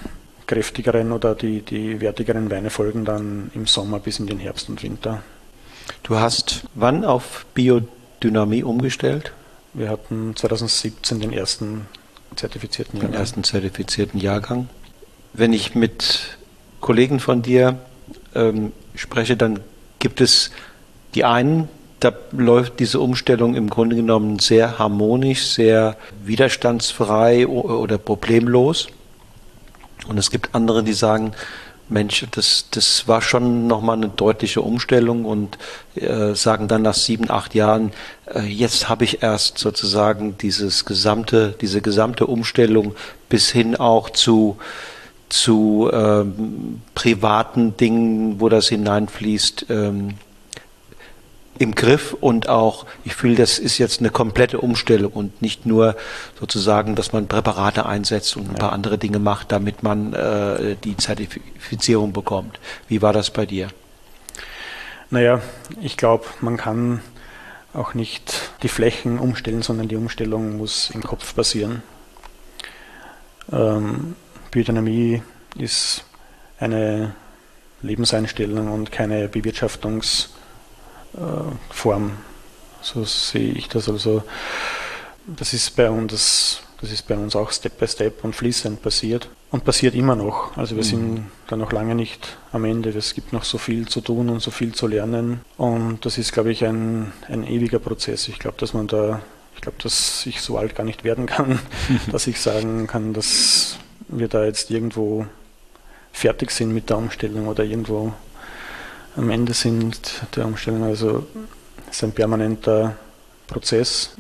S2: kräftigeren oder die, die wertigeren Weine folgen dann im Sommer bis in den Herbst und Winter.
S1: Du hast wann auf Biodynamie umgestellt?
S2: Wir hatten 2017 den ersten zertifizierten
S1: Jahrgang. Den ersten zertifizierten Jahrgang. Wenn ich mit Kollegen von dir ähm, spreche, dann gibt es die einen, da läuft diese Umstellung im Grunde genommen sehr harmonisch, sehr widerstandsfrei oder problemlos. Und es gibt andere, die sagen, Mensch, das, das war schon nochmal eine deutliche Umstellung und äh, sagen dann nach sieben, acht Jahren, äh, jetzt habe ich erst sozusagen dieses gesamte, diese gesamte Umstellung bis hin auch zu zu ähm, privaten Dingen, wo das hineinfließt, ähm, im Griff und auch, ich fühle, das ist jetzt eine komplette Umstellung und nicht nur sozusagen, dass man Präparate einsetzt und ein ja. paar andere Dinge macht, damit man äh, die Zertifizierung bekommt. Wie war das bei dir?
S2: Naja, ich glaube, man kann auch nicht die Flächen umstellen, sondern die Umstellung muss im Kopf passieren. Ähm, Biodynamie ist eine Lebenseinstellung und keine Bewirtschaftungs- Form. So sehe ich das also. Das ist bei uns, das ist bei uns auch Step by Step und fließend passiert und passiert immer noch. Also wir mhm. sind da noch lange nicht am Ende. Es gibt noch so viel zu tun und so viel zu lernen und das ist, glaube ich, ein, ein ewiger Prozess. Ich glaube, dass man da, ich glaube, dass ich so alt gar nicht werden kann, dass ich sagen kann, dass wir da jetzt irgendwo fertig sind mit der Umstellung oder irgendwo am Ende sind der Umstellung. Also ist ein permanenter Prozess.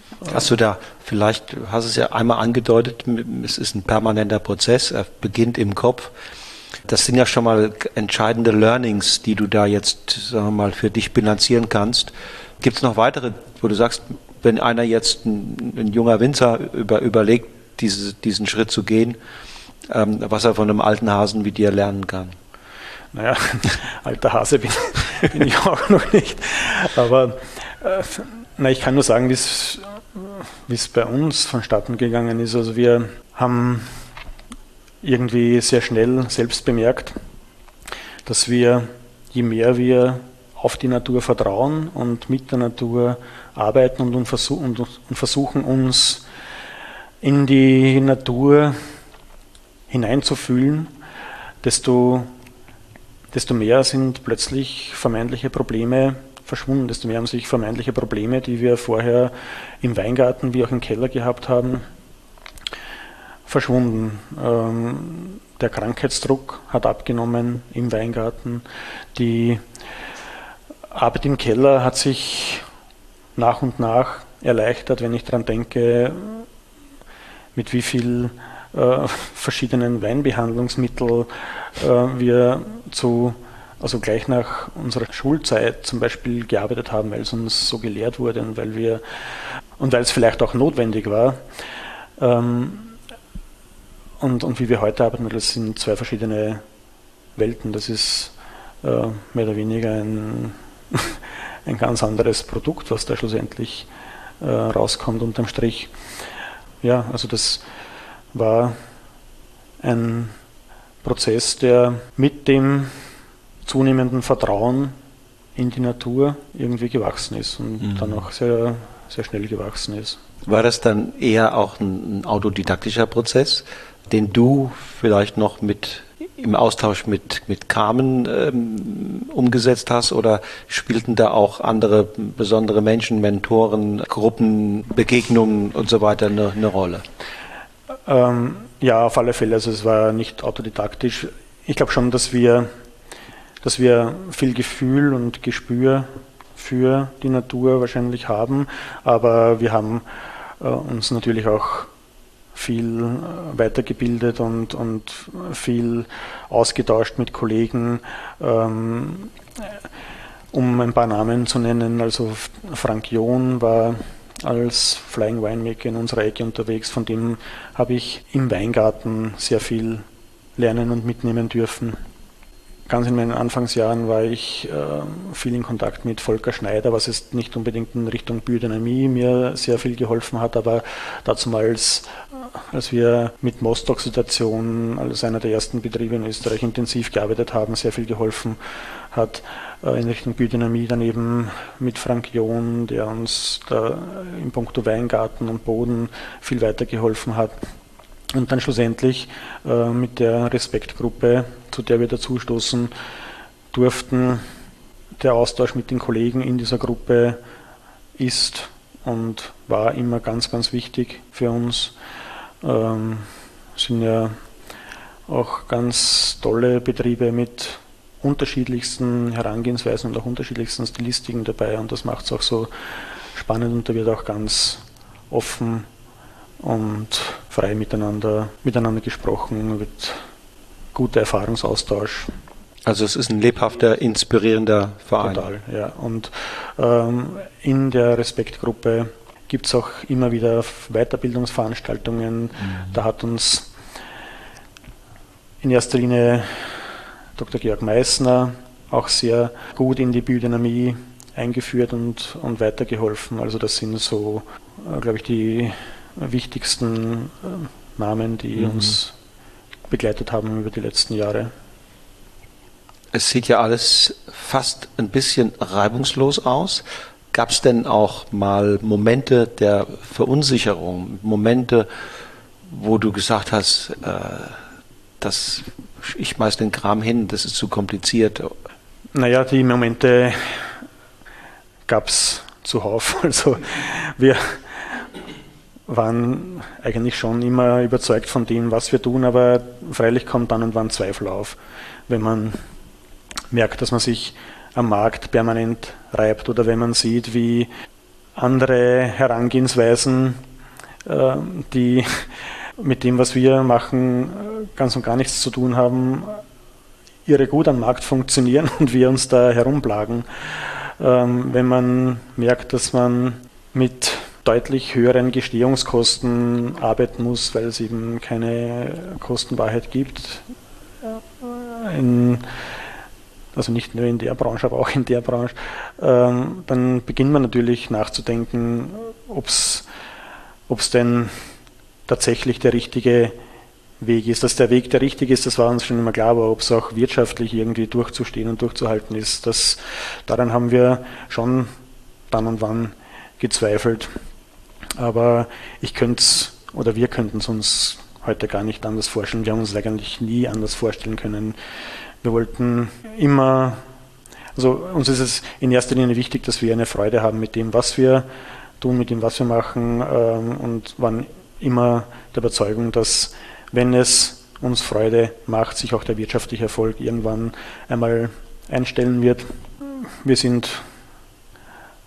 S1: Du da, vielleicht hast du es ja einmal angedeutet, es ist ein permanenter Prozess, er beginnt im Kopf. Das sind ja schon mal entscheidende Learnings, die du da jetzt, sagen wir mal, für dich bilanzieren kannst. Gibt es noch weitere, wo du sagst, wenn einer jetzt, ein, ein junger Winzer über, überlegt, diese, diesen Schritt zu gehen, ähm, was er von einem alten Hasen wie dir lernen kann?
S2: Naja, alter Hase bin, bin, ich auch noch nicht. Aber äh, na, ich kann nur sagen, wie es bei uns vonstatten gegangen ist. Also wir haben irgendwie sehr schnell selbst bemerkt, dass wir, je mehr wir auf die Natur vertrauen und mit der Natur arbeiten und, und, versuch, und, und versuchen uns in die Natur hineinzufühlen, desto desto mehr sind plötzlich vermeintliche Probleme verschwunden, desto mehr haben sich vermeintliche Probleme, die wir vorher im Weingarten wie auch im Keller gehabt haben, verschwunden. Ähm, der Krankheitsdruck hat abgenommen im Weingarten. Die Arbeit im Keller hat sich nach und nach erleichtert, wenn ich daran denke, mit wie viel äh, verschiedenen Weinbehandlungsmittel äh, wir zu, also gleich nach unserer Schulzeit zum Beispiel gearbeitet haben, weil es uns so gelehrt wurde und weil wir und weil es vielleicht auch notwendig war. Ähm, und, und wie wir heute arbeiten, das sind zwei verschiedene Welten. Das ist äh, mehr oder weniger ein, ein ganz anderes Produkt, was da schlussendlich äh, rauskommt unterm Strich. Ja, also das war ein Prozess, der mit dem zunehmenden Vertrauen in die Natur irgendwie gewachsen ist und mhm. dann auch sehr, sehr schnell gewachsen ist.
S1: War das dann eher auch ein, autodidaktischer Prozess, den du vielleicht noch mit im Austausch mit, mit Carmen ähm, umgesetzt hast oder spielten da auch andere besondere Menschen, Mentoren, Gruppen, Begegnungen und so weiter eine, eine Rolle?
S2: Ähm, ja, auf alle Fälle. Also es war nicht autodidaktisch. Ich glaube schon, dass wir, dass wir viel Gefühl und Gespür für die Natur wahrscheinlich haben, aber wir haben äh, uns natürlich auch viel äh, weitergebildet und, und viel ausgetauscht mit Kollegen. Ähm, um ein paar Namen zu nennen, also Frank John war als Flying Winemaker in unserer Ecke unterwegs. Von dem habe ich im Weingarten sehr viel lernen und mitnehmen dürfen. Ganz in meinen Anfangsjahren war ich äh, viel in Kontakt mit Volker Schneider, was jetzt nicht unbedingt in Richtung Biodynamie mir sehr viel geholfen hat, aber damals, äh, als wir mit Mostoxidation als einer der ersten Betriebe in Österreich intensiv gearbeitet haben, sehr viel geholfen hat. Äh, in Richtung Biodynamie daneben mit Frank John, der uns da im Punkto Weingarten und Boden viel weitergeholfen hat. Und dann schlussendlich äh, mit der Respektgruppe, zu der wir dazustoßen durften, der Austausch mit den Kollegen in dieser Gruppe ist und war immer ganz, ganz wichtig für uns. Ähm, sind ja auch ganz tolle Betriebe mit unterschiedlichsten Herangehensweisen und auch unterschiedlichsten Stilistiken dabei und das macht es auch so spannend und da wird auch ganz offen und frei miteinander, miteinander gesprochen, wird guter Erfahrungsaustausch.
S1: Also es ist ein lebhafter, inspirierender Verein.
S2: Total, ja. Und ähm, in der Respektgruppe gibt es auch immer wieder Weiterbildungsveranstaltungen. Mhm. Da hat uns in erster Linie Dr. Georg Meissner auch sehr gut in die Biodynamie eingeführt und, und weitergeholfen. Also das sind so, äh, glaube ich, die wichtigsten äh, Namen, die mhm. uns begleitet haben über die letzten Jahre.
S1: Es sieht ja alles fast ein bisschen reibungslos aus. Gab es denn auch mal Momente der Verunsicherung, Momente, wo du gesagt hast, äh, das, ich schmeiß den Kram hin, das ist zu kompliziert?
S2: Naja, die Momente gab es zuhauf. Also wir waren eigentlich schon immer überzeugt von dem, was wir tun, aber freilich kommt dann und wann Zweifel auf, wenn man merkt, dass man sich am Markt permanent reibt oder wenn man sieht, wie andere Herangehensweisen, äh, die mit dem, was wir machen, ganz und gar nichts zu tun haben, ihre gut am Markt funktionieren und wir uns da herumplagen. Ähm, wenn man merkt, dass man mit deutlich höheren Gestehungskosten arbeiten muss, weil es eben keine Kostenwahrheit gibt. In, also nicht nur in der Branche, aber auch in der Branche, ähm, dann beginnt man natürlich nachzudenken, ob es denn tatsächlich der richtige Weg ist. Dass der Weg der richtige ist, das war uns schon immer klar, aber ob es auch wirtschaftlich irgendwie durchzustehen und durchzuhalten ist, das, daran haben wir schon dann und wann gezweifelt. Aber ich könnte es, oder wir könnten es uns heute gar nicht anders vorstellen. Wir haben uns eigentlich nie anders vorstellen können. Wir wollten immer, also uns ist es in erster Linie wichtig, dass wir eine Freude haben mit dem, was wir tun, mit dem, was wir machen ähm, und waren immer der Überzeugung, dass wenn es uns Freude macht, sich auch der wirtschaftliche Erfolg irgendwann einmal einstellen wird. Wir sind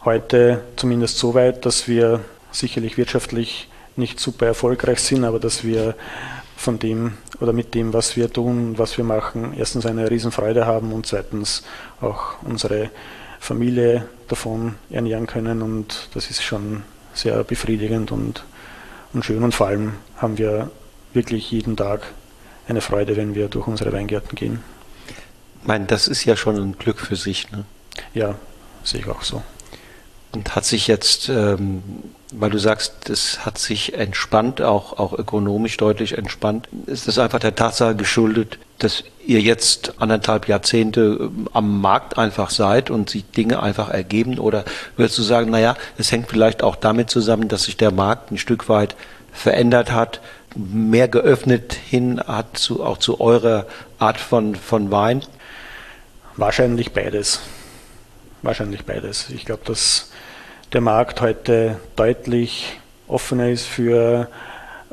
S2: heute zumindest so weit, dass wir sicherlich wirtschaftlich nicht super erfolgreich sind, aber dass wir von dem oder mit dem, was wir tun, was wir machen, erstens eine Riesenfreude haben und zweitens auch unsere Familie davon ernähren können und das ist schon sehr befriedigend und, und schön und vor allem haben wir wirklich jeden Tag eine Freude, wenn wir durch unsere Weingärten gehen.
S1: Ich meine, das ist ja schon ein Glück für sich. Ne?
S2: Ja, sehe ich auch so.
S1: Und hat sich jetzt, ähm, weil du sagst, es hat sich entspannt, auch, auch ökonomisch deutlich entspannt, ist das einfach der Tatsache geschuldet, dass ihr jetzt anderthalb Jahrzehnte ähm, am Markt einfach seid und sich Dinge einfach ergeben? Oder würdest du sagen, naja, es hängt vielleicht auch damit zusammen, dass sich der Markt ein Stück weit verändert hat, mehr geöffnet hin hat zu, auch zu eurer Art von, von Wein?
S2: Wahrscheinlich beides. Wahrscheinlich beides. Ich glaube, dass der Markt heute deutlich offener ist für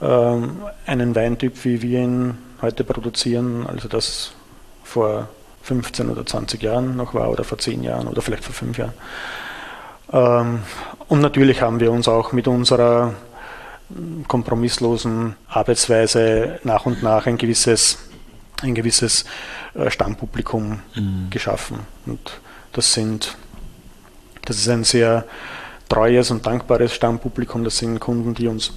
S2: ähm, einen Weintyp, wie wir ihn heute produzieren, also das vor 15 oder 20 Jahren noch war oder vor 10 Jahren oder vielleicht vor 5 Jahren. Ähm, und natürlich haben wir uns auch mit unserer kompromisslosen Arbeitsweise nach und nach ein gewisses, ein gewisses äh, Stammpublikum mhm. geschaffen. Und das sind, das ist ein sehr treues und dankbares Stammpublikum. Das sind Kunden, die uns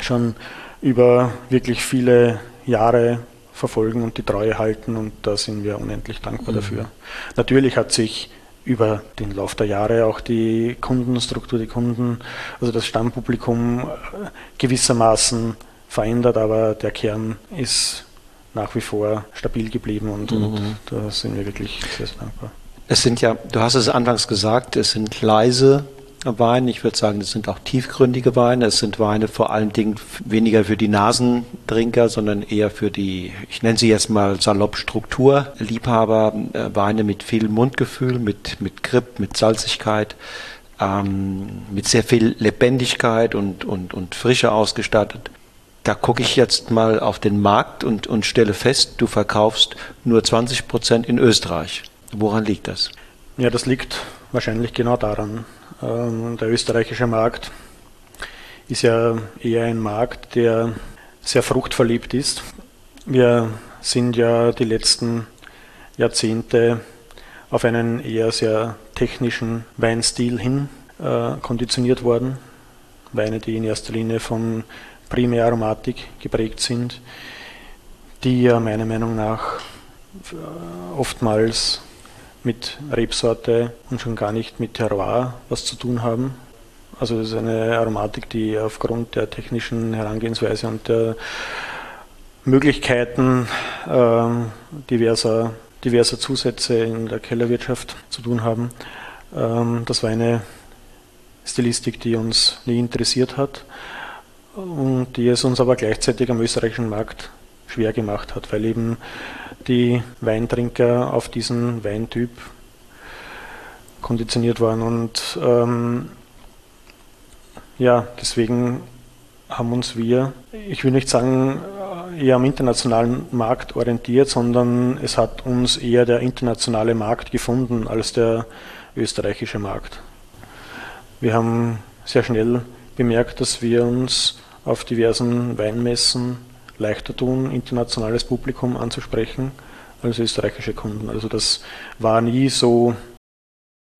S2: schon über wirklich viele Jahre verfolgen und die Treue halten und da sind wir unendlich dankbar mhm. dafür. Natürlich hat sich über den Lauf der Jahre auch die Kundenstruktur, die Kunden, also das Stammpublikum äh, gewissermaßen verändert, aber der Kern ist nach wie vor stabil geblieben und, mhm. und da sind wir wirklich sehr, sehr dankbar.
S1: Es sind ja, du hast es anfangs gesagt, es sind leise Weine. Ich würde sagen, das sind auch tiefgründige Weine. Es sind Weine vor allen Dingen weniger für die Nasentrinker, sondern eher für die, ich nenne sie jetzt mal salopp Strukturliebhaber. Äh, Weine mit viel Mundgefühl, mit, mit Grip, mit Salzigkeit, ähm, mit sehr viel Lebendigkeit und, und, und Frische ausgestattet. Da gucke ich jetzt mal auf den Markt und, und stelle fest, du verkaufst nur 20 Prozent in Österreich. Woran liegt das?
S2: Ja, das liegt wahrscheinlich genau daran, der österreichische Markt ist ja eher ein Markt, der sehr fruchtverliebt ist. Wir sind ja die letzten Jahrzehnte auf einen eher sehr technischen Weinstil hin äh, konditioniert worden. Weine, die in erster Linie von Primäraromatik geprägt sind, die ja meiner Meinung nach äh, oftmals mit Rebsorte und schon gar nicht mit Terroir was zu tun haben. Also das ist eine Aromatik, die aufgrund der technischen Herangehensweise und der Möglichkeiten äh, diverser, diverser Zusätze in der Kellerwirtschaft zu tun haben. Ähm, das war eine Stilistik, die uns nie interessiert hat und die es uns aber gleichzeitig am österreichischen Markt schwer gemacht hat, weil eben die Weintrinker auf diesen Weintyp konditioniert waren. Und ähm, ja, deswegen haben uns wir, ich will nicht sagen, eher am internationalen Markt orientiert, sondern es hat uns eher der internationale Markt gefunden als der österreichische Markt. Wir haben sehr schnell bemerkt, dass wir uns auf diversen Weinmessen leichter tun, internationales Publikum anzusprechen als österreichische Kunden. Also das war nie so,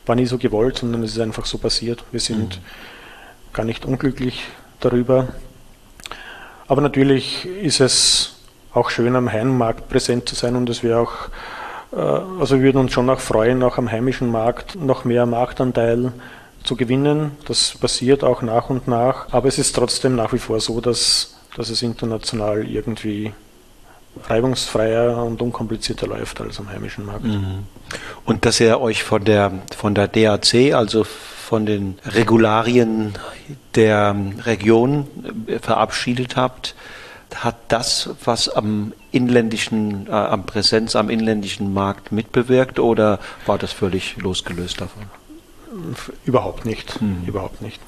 S2: war nie so gewollt, sondern es ist einfach so passiert. Wir sind mhm. gar nicht unglücklich darüber. Aber natürlich ist es auch schön, am Heimmarkt präsent zu sein und es wäre auch, äh, also wir würden uns schon auch freuen, auch am heimischen Markt noch mehr Marktanteil zu gewinnen. Das passiert auch nach und nach, aber es ist trotzdem nach wie vor so, dass dass es international irgendwie reibungsfreier und unkomplizierter läuft als am heimischen Markt. Mhm.
S1: Und dass ihr euch von der, von der DAC, also von den Regularien der Region äh, verabschiedet habt, hat das was am inländischen, äh, am Präsenz am inländischen Markt mitbewirkt oder war das völlig losgelöst davon?
S2: Überhaupt nicht, mhm. überhaupt nicht.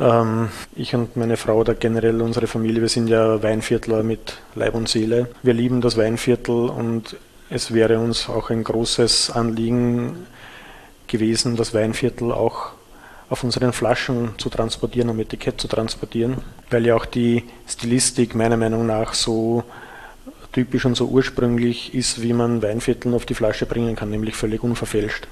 S2: Ähm, ich und meine Frau oder generell unsere Familie, wir sind ja Weinviertler mit Leib und Seele. Wir lieben das Weinviertel und es wäre uns auch ein großes Anliegen gewesen, das Weinviertel auch auf unseren Flaschen zu transportieren, am Etikett zu transportieren, weil ja auch die Stilistik meiner Meinung nach so typisch und so ursprünglich ist, wie man Weinvierteln auf die Flasche bringen kann, nämlich völlig unverfälscht.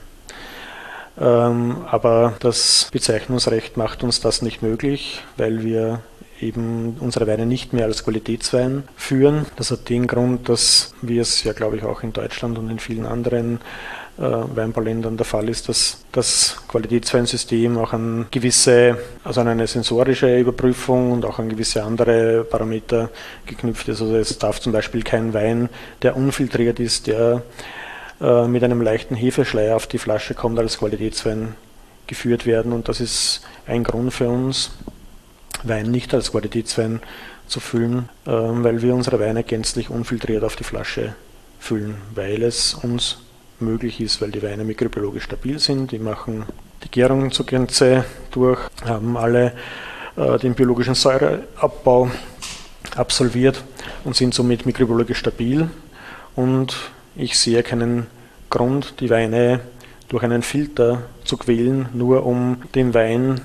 S2: Ähm, aber das Bezeichnungsrecht macht uns das nicht möglich, weil wir eben unsere Weine nicht mehr als Qualitätswein führen. Das hat den Grund, dass, wie es ja glaube ich auch in Deutschland und in vielen anderen äh, Weinbauländern der Fall ist, dass das Qualitätsweinsystem auch an gewisse, also an eine sensorische Überprüfung und auch an gewisse andere Parameter geknüpft ist. Also es darf zum Beispiel kein Wein, der unfiltriert ist, der äh, mit einem leichten Hefeschleier auf die Flasche kommt, als Qualitätswein geführt werden. Und das ist ein Grund für uns, Wein nicht als Qualitätswein zu füllen, äh, weil wir unsere Weine gänzlich unfiltriert auf die Flasche füllen, weil es uns möglich ist, weil die Weine mikrobiologisch stabil sind, die machen die Gärung zur Grenze durch, haben alle äh, den biologischen Säureabbau absolviert und sind somit mikrobiologisch stabil und ich sehe keinen Grund, die Weine durch einen Filter zu quälen, nur um den Wein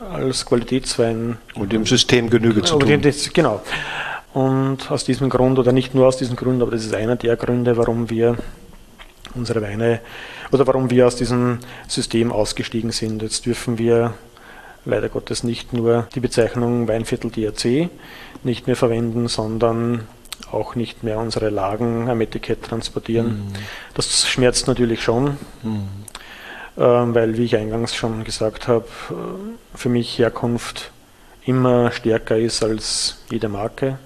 S2: als Qualitätswein
S1: und dem System Genüge zu tun.
S2: Genau. Und aus diesem Grund, oder nicht nur aus diesem Grund, aber das ist einer der Gründe, warum wir unsere Weine oder warum wir aus diesem System ausgestiegen sind. Jetzt dürfen wir leider Gottes nicht nur die Bezeichnung Weinviertel DRC nicht mehr verwenden, sondern auch nicht mehr unsere Lagen am Etikett transportieren. Mhm. Das schmerzt natürlich schon, mhm. ähm, weil, wie ich eingangs schon gesagt habe, äh, für mich Herkunft immer stärker ist als jede Marke.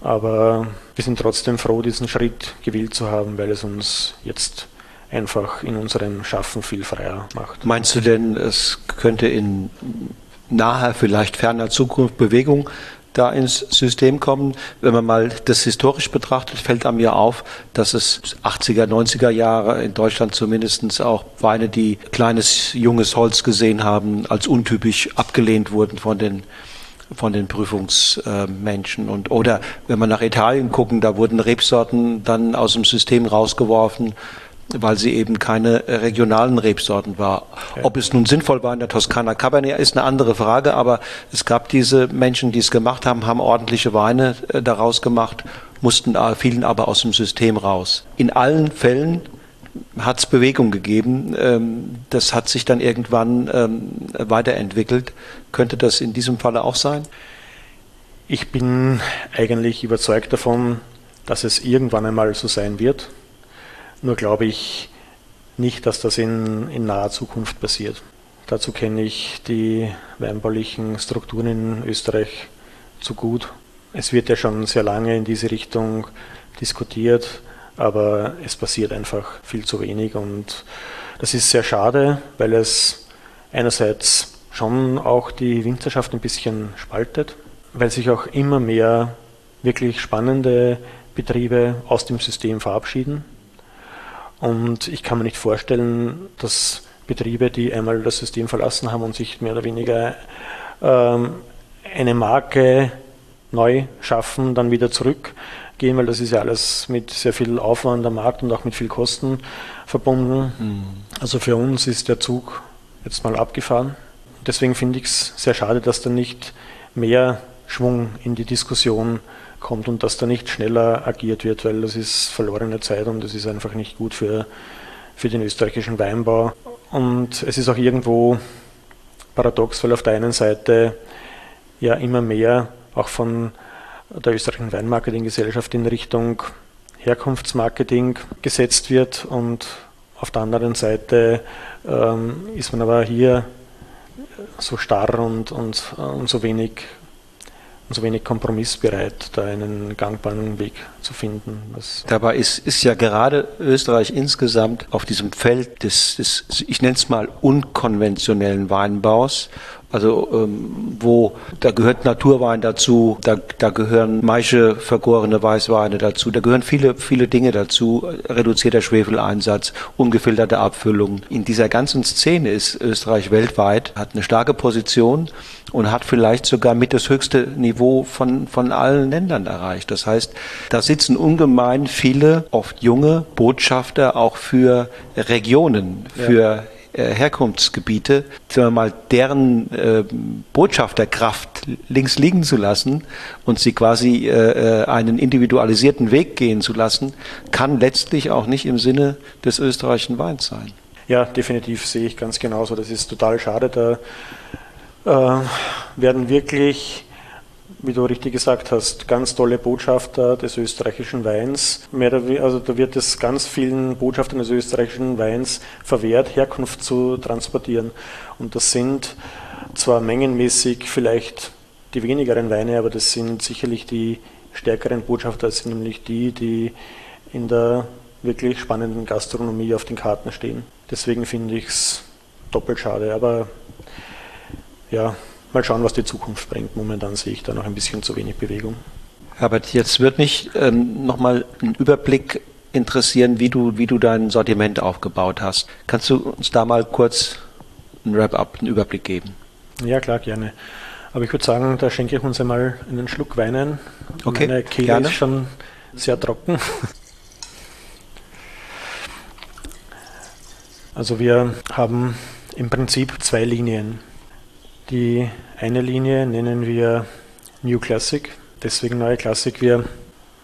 S2: Aber wir sind trotzdem froh, diesen Schritt gewählt zu haben, weil es uns jetzt einfach in unserem Schaffen viel freier macht.
S1: Meinst du denn, es könnte in naher, vielleicht ferner Zukunft Bewegung da ins System kommen. Wenn man mal das historisch betrachtet, fällt einem ja auf, dass es 80er, 90er Jahre in Deutschland zumindest auch Weine, die kleines, junges Holz gesehen haben, als untypisch abgelehnt wurden von den von den Prüfungsmenschen. Und, oder wenn man nach Italien gucken, da wurden Rebsorten dann aus dem System rausgeworfen, weil sie eben keine regionalen Rebsorten war. Okay. Ob es nun sinnvoll war in der Toskana Cabernet ist eine andere Frage, aber es gab diese Menschen, die es gemacht haben, haben ordentliche Weine äh, daraus gemacht, mussten fielen aber aus dem System raus. In allen Fällen hat es Bewegung gegeben. Ähm, das hat sich dann irgendwann ähm, weiterentwickelt. Könnte das in diesem Falle auch sein?
S2: Ich bin eigentlich überzeugt davon, dass es irgendwann einmal so sein wird. Nur glaube ich nicht, dass das in, in naher Zukunft passiert. Dazu kenne ich die weinbaulichen Strukturen in Österreich zu gut. Es wird ja schon sehr lange in diese Richtung diskutiert, aber es passiert einfach viel zu wenig und das ist sehr schade, weil es einerseits schon auch die Winzerschaft ein bisschen spaltet, weil sich auch immer mehr wirklich spannende Betriebe aus dem System verabschieden und ich kann mir nicht vorstellen, dass Betriebe, die einmal das System verlassen haben und sich mehr oder weniger ähm, eine Marke neu schaffen, dann wieder zurückgehen, weil das ist ja alles mit sehr viel Aufwand am Markt und auch mit viel Kosten verbunden. Mhm. Also für uns ist der Zug jetzt mal abgefahren. Deswegen finde ich es sehr schade, dass da nicht mehr Schwung in die Diskussion kommt und dass da nicht schneller agiert wird, weil das ist verlorene Zeit und das ist einfach nicht gut für, für den österreichischen Weinbau. Und es ist auch irgendwo paradox, weil auf der einen Seite ja immer mehr auch von der österreichischen Weinmarketinggesellschaft in Richtung Herkunftsmarketing gesetzt wird und auf der anderen Seite ähm, ist man aber hier so starr und, und, und so wenig so wenig kompromissbereit, da einen gangbaren Weg zu finden.
S1: Das Dabei ist, ist ja gerade Österreich insgesamt auf diesem Feld des, des ich nenne es mal, unkonventionellen Weinbaus also ähm, wo da gehört Naturwein dazu, da, da gehören Maische vergorene Weißweine dazu, da gehören viele viele Dinge dazu, reduzierter Schwefeleinsatz, ungefilterte Abfüllung. In dieser ganzen Szene ist Österreich weltweit hat eine starke Position und hat vielleicht sogar mit das höchste Niveau von von allen Ländern erreicht. Das heißt, da sitzen ungemein viele oft junge Botschafter auch für Regionen, für ja Herkunftsgebiete, sagen wir mal, deren äh, Botschafterkraft links liegen zu lassen und sie quasi äh, äh, einen individualisierten Weg gehen zu lassen, kann letztlich auch nicht im Sinne des österreichischen Weins sein.
S2: Ja, definitiv sehe ich ganz genauso. Das ist total schade. Da äh, werden wirklich wie du richtig gesagt hast, ganz tolle Botschafter des österreichischen Weins. also da wird es ganz vielen Botschaftern des österreichischen Weins verwehrt, Herkunft zu transportieren. Und das sind zwar mengenmäßig vielleicht die wenigeren Weine, aber das sind sicherlich die stärkeren Botschafter, das sind nämlich die, die in der wirklich spannenden Gastronomie auf den Karten stehen. Deswegen finde ich es doppelt schade. Aber ja, Mal schauen, was die Zukunft bringt. Momentan sehe ich da noch ein bisschen zu wenig Bewegung.
S1: Herbert, jetzt wird mich ähm, nochmal ein Überblick interessieren, wie du, wie du dein Sortiment aufgebaut hast. Kannst du uns da mal kurz einen Wrap-up, einen Überblick geben?
S2: Ja, klar, gerne. Aber ich würde sagen, da schenke ich uns einmal einen Schluck Wein ein.
S1: Okay,
S2: Meine Kehle gerne. ist schon sehr trocken. Also wir haben im Prinzip zwei Linien. Die eine Linie nennen wir New Classic, deswegen neue Klassik. Wir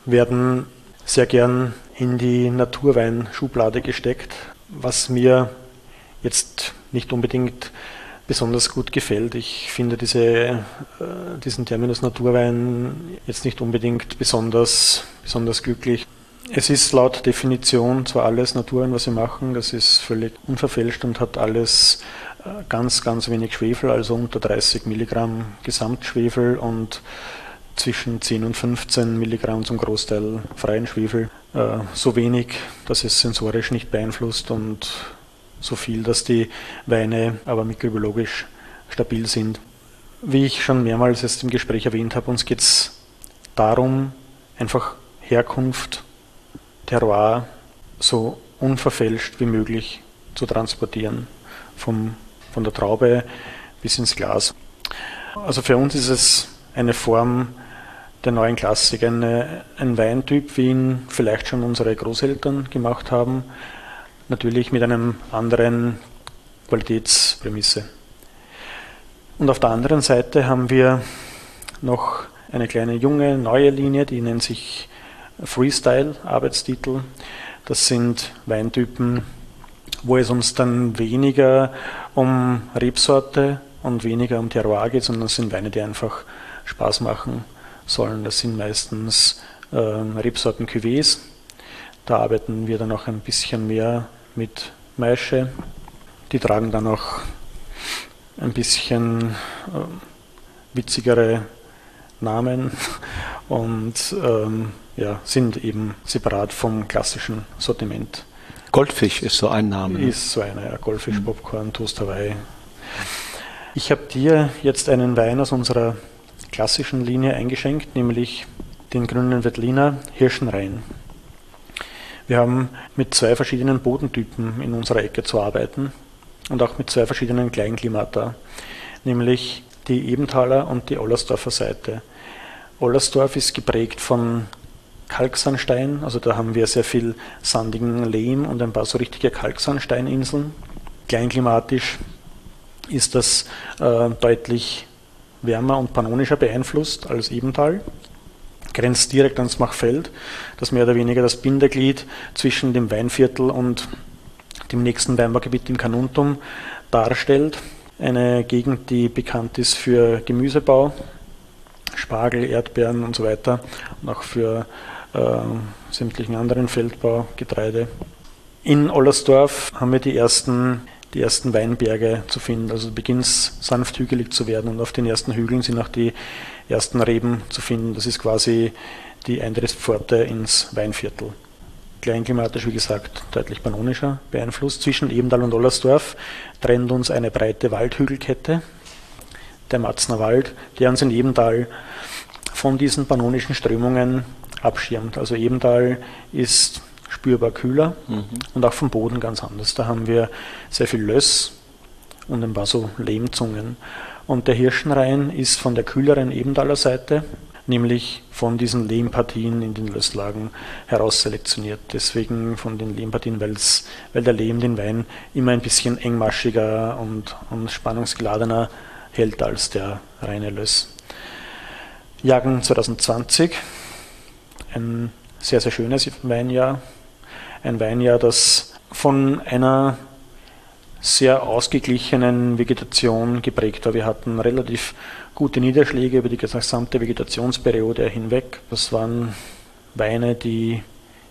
S2: werden sehr gern in die Naturwein-Schublade gesteckt, was mir jetzt nicht unbedingt besonders gut gefällt. Ich finde diese, äh, diesen Terminus Naturwein jetzt nicht unbedingt besonders, besonders glücklich. Es ist laut Definition zwar alles Naturwein, was wir machen, das ist völlig unverfälscht und hat alles ganz, ganz wenig Schwefel, also unter 30 Milligramm Gesamtschwefel und zwischen 10 und 15 Milligramm zum Großteil freien Schwefel. Äh, so wenig, dass es sensorisch nicht beeinflusst und so viel, dass die Weine aber mikrobiologisch stabil sind. Wie ich schon mehrmals jetzt im Gespräch erwähnt habe, uns geht es darum, einfach Herkunft, Terroir so unverfälscht wie möglich zu transportieren vom von der Traube bis ins Glas. Also für uns ist es eine Form der neuen Klassik, eine, ein Weintyp, wie ihn vielleicht schon unsere Großeltern gemacht haben, natürlich mit einem anderen Qualitätsprämisse. Und auf der anderen Seite haben wir noch eine kleine junge, neue Linie, die nennt sich Freestyle, Arbeitstitel. Das sind Weintypen, wo es uns dann weniger um Rebsorte und weniger um Terroir geht, sondern es sind Weine, die einfach Spaß machen sollen. Das sind meistens äh, Rebsorten Cuvées. Da arbeiten wir dann auch ein bisschen mehr mit Maische. Die tragen dann auch ein bisschen äh, witzigere Namen und ähm, ja, sind eben separat vom klassischen Sortiment.
S1: Goldfisch ist so ein Name.
S2: Ne? Ist so einer, ja, Goldfisch. Popcorn, Toast Hawaii. Ich habe dir jetzt einen Wein aus unserer klassischen Linie eingeschenkt, nämlich den grünen Wettliner Hirschenrein. Wir haben mit zwei verschiedenen Bodentypen in unserer Ecke zu arbeiten und auch mit zwei verschiedenen Kleinklimata, nämlich die Ebenthaler und die Ollersdorfer Seite. Ollersdorf ist geprägt von Kalksandstein, also da haben wir sehr viel sandigen Lehm und ein paar so richtige Kalksandsteininseln. Kleinklimatisch ist das äh, deutlich wärmer und pannonischer beeinflusst als Ebental. Grenzt direkt ans Machfeld, das mehr oder weniger das Bindeglied zwischen dem Weinviertel und dem nächsten Weinbaugebiet im Kanuntum darstellt. Eine Gegend, die bekannt ist für Gemüsebau, Spargel, Erdbeeren und so weiter und auch für sämtlichen anderen Feldbau, Getreide. In Ollersdorf haben wir die ersten, die ersten Weinberge zu finden. Also beginnt es sanft hügelig zu werden und auf den ersten Hügeln sind auch die ersten Reben zu finden. Das ist quasi die Eintrittspforte ins Weinviertel. Kleinklimatisch, wie gesagt, deutlich pannonischer beeinflusst. Zwischen Ebendal und Ollersdorf trennt uns eine breite Waldhügelkette, der Matzner Wald, der uns in Ebendal von diesen pannonischen Strömungen abschirmt. Also Ebendal ist spürbar kühler mhm. und auch vom Boden ganz anders. Da haben wir sehr viel Löss und ein paar so Lehmzungen. Und der Hirschenrhein ist von der kühleren Ebendaler Seite, nämlich von diesen Lehmpartien in den Lösslagen heraus selektioniert. Deswegen von den Lehmpartien, weil der Lehm den Wein immer ein bisschen engmaschiger und, und spannungsgeladener hält als der reine Löss. Jagen 2020 ein sehr, sehr schönes Weinjahr. Ein Weinjahr, das von einer sehr ausgeglichenen Vegetation geprägt war. Wir hatten relativ gute Niederschläge über die gesamte Vegetationsperiode hinweg. Das waren Weine, die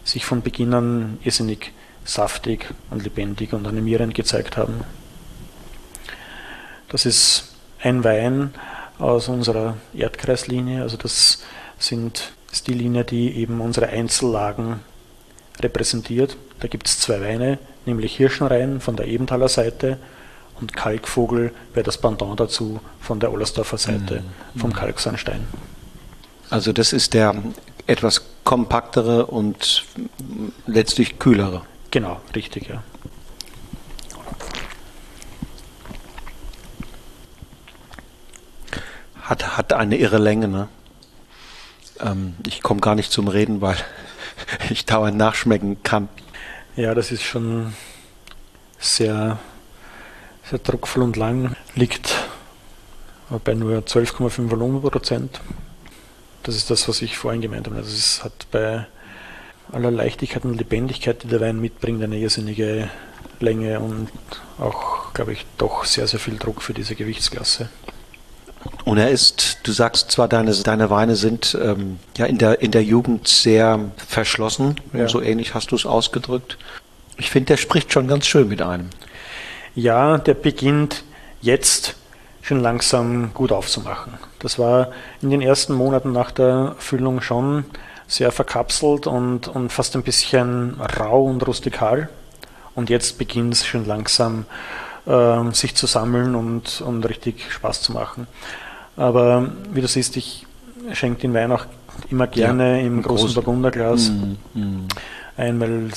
S2: sich von Beginn an irrsinnig saftig und lebendig und animierend gezeigt haben. Das ist ein Wein aus unserer Erdkreislinie, also das sind ist die Linie, die eben unsere Einzellagen repräsentiert. Da gibt es zwei Weine, nämlich Hirschenrhein von der Ebenthaler Seite und Kalkvogel wäre das Pendant dazu von der Ollersdorfer Seite mhm. vom Kalksandstein.
S1: Also das ist der etwas kompaktere und letztlich kühlere.
S2: Genau, richtig, ja.
S1: Hat, hat eine irre Länge, ne? Ähm, ich komme gar nicht zum Reden, weil ich dauernd nachschmecken kann.
S2: Ja, das ist schon sehr, sehr druckvoll und lang. Liegt bei nur 12,5 Volumenprozent. Das ist das, was ich vorhin gemeint habe. Das ist, hat bei aller Leichtigkeit und Lebendigkeit, die der Wein mitbringt, eine irrsinnige Länge und auch, glaube ich, doch sehr, sehr viel Druck für diese Gewichtsklasse.
S1: Und er ist, du sagst zwar, deine, deine Weine sind ähm, ja in der, in der Jugend sehr verschlossen, ja. so ähnlich hast du es ausgedrückt. Ich finde, der spricht schon ganz schön mit einem.
S2: Ja, der beginnt jetzt schon langsam gut aufzumachen. Das war in den ersten Monaten nach der Füllung schon sehr verkapselt und, und fast ein bisschen rau und rustikal. Und jetzt beginnt es schon langsam äh, sich zu sammeln und, und richtig Spaß zu machen. Aber wie du siehst, ich schenke den Wein auch immer gerne ja, im großen groß. Burgunderglas mm, mm. ein,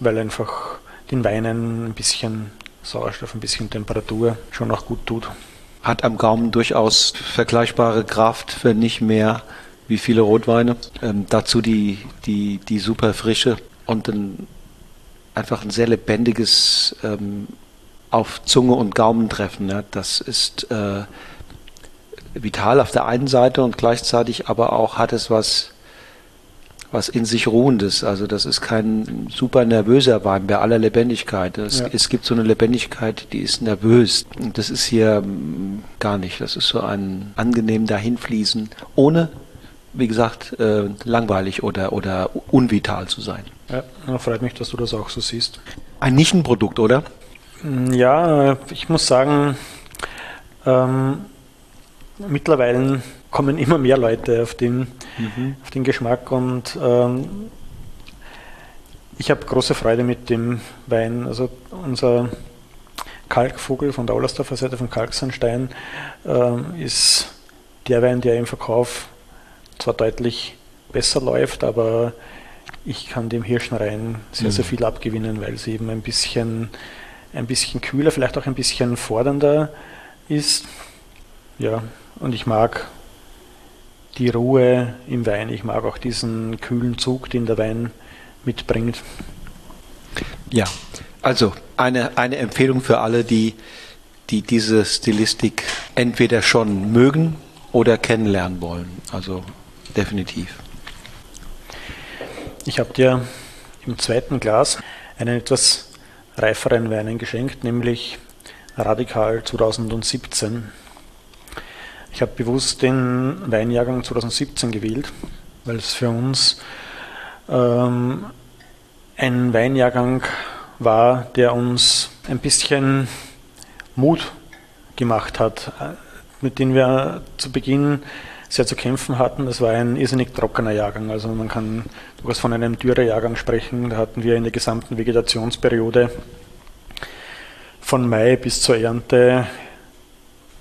S2: weil einfach den Weinen ein bisschen Sauerstoff, ein bisschen Temperatur schon auch gut tut.
S1: Hat am Gaumen durchaus vergleichbare Kraft, wenn nicht mehr wie viele Rotweine. Ähm, dazu die, die, die super Frische und ein einfach ein sehr lebendiges ähm, auf Zunge und Gaumen treffen. Ne? Das ist äh, vital auf der einen Seite und gleichzeitig aber auch hat es was was in sich ruhendes. Also das ist kein super nervöser Wein bei aller Lebendigkeit. Es, ja. es gibt so eine Lebendigkeit, die ist nervös. Und das ist hier mm, gar nicht. Das ist so ein angenehm dahinfließen, ohne, wie gesagt, äh, langweilig oder, oder unvital zu sein.
S2: Ja, freut mich, dass du das auch so siehst.
S1: Ein Nischenprodukt, oder?
S2: Mm, ja, ich muss sagen, ähm, mittlerweile kommen immer mehr Leute auf den, mhm. auf den Geschmack und ähm, ich habe große Freude mit dem Wein. Also unser Kalkvogel von der Ollersdorfer Seite von Kalksandstein ähm, ist der Wein, der im Verkauf zwar deutlich besser läuft, aber ich kann dem Hirschenrein sehr, mhm. sehr viel abgewinnen, weil sie eben ein bisschen, ein bisschen kühler, vielleicht auch ein bisschen fordernder ist. Ja, und ich mag die Ruhe im Wein. Ich mag auch diesen kühlen Zug, den der Wein mitbringt.
S1: Ja, also eine, eine Empfehlung für alle, die, die diese Stilistik entweder schon mögen oder kennenlernen wollen. Also definitiv.
S2: Ich habe dir im zweiten Glas einen etwas reiferen Wein geschenkt, nämlich Radikal 2017. Ich habe bewusst den Weinjahrgang 2017 gewählt, weil es für uns ähm, ein Weinjahrgang war, der uns ein bisschen Mut gemacht hat, äh, mit dem wir zu Beginn sehr zu kämpfen hatten. Das war ein irrsinnig trockener Jahrgang. Also man kann durchaus von einem Dürrejahrgang sprechen. Da hatten wir in der gesamten Vegetationsperiode von Mai bis zur Ernte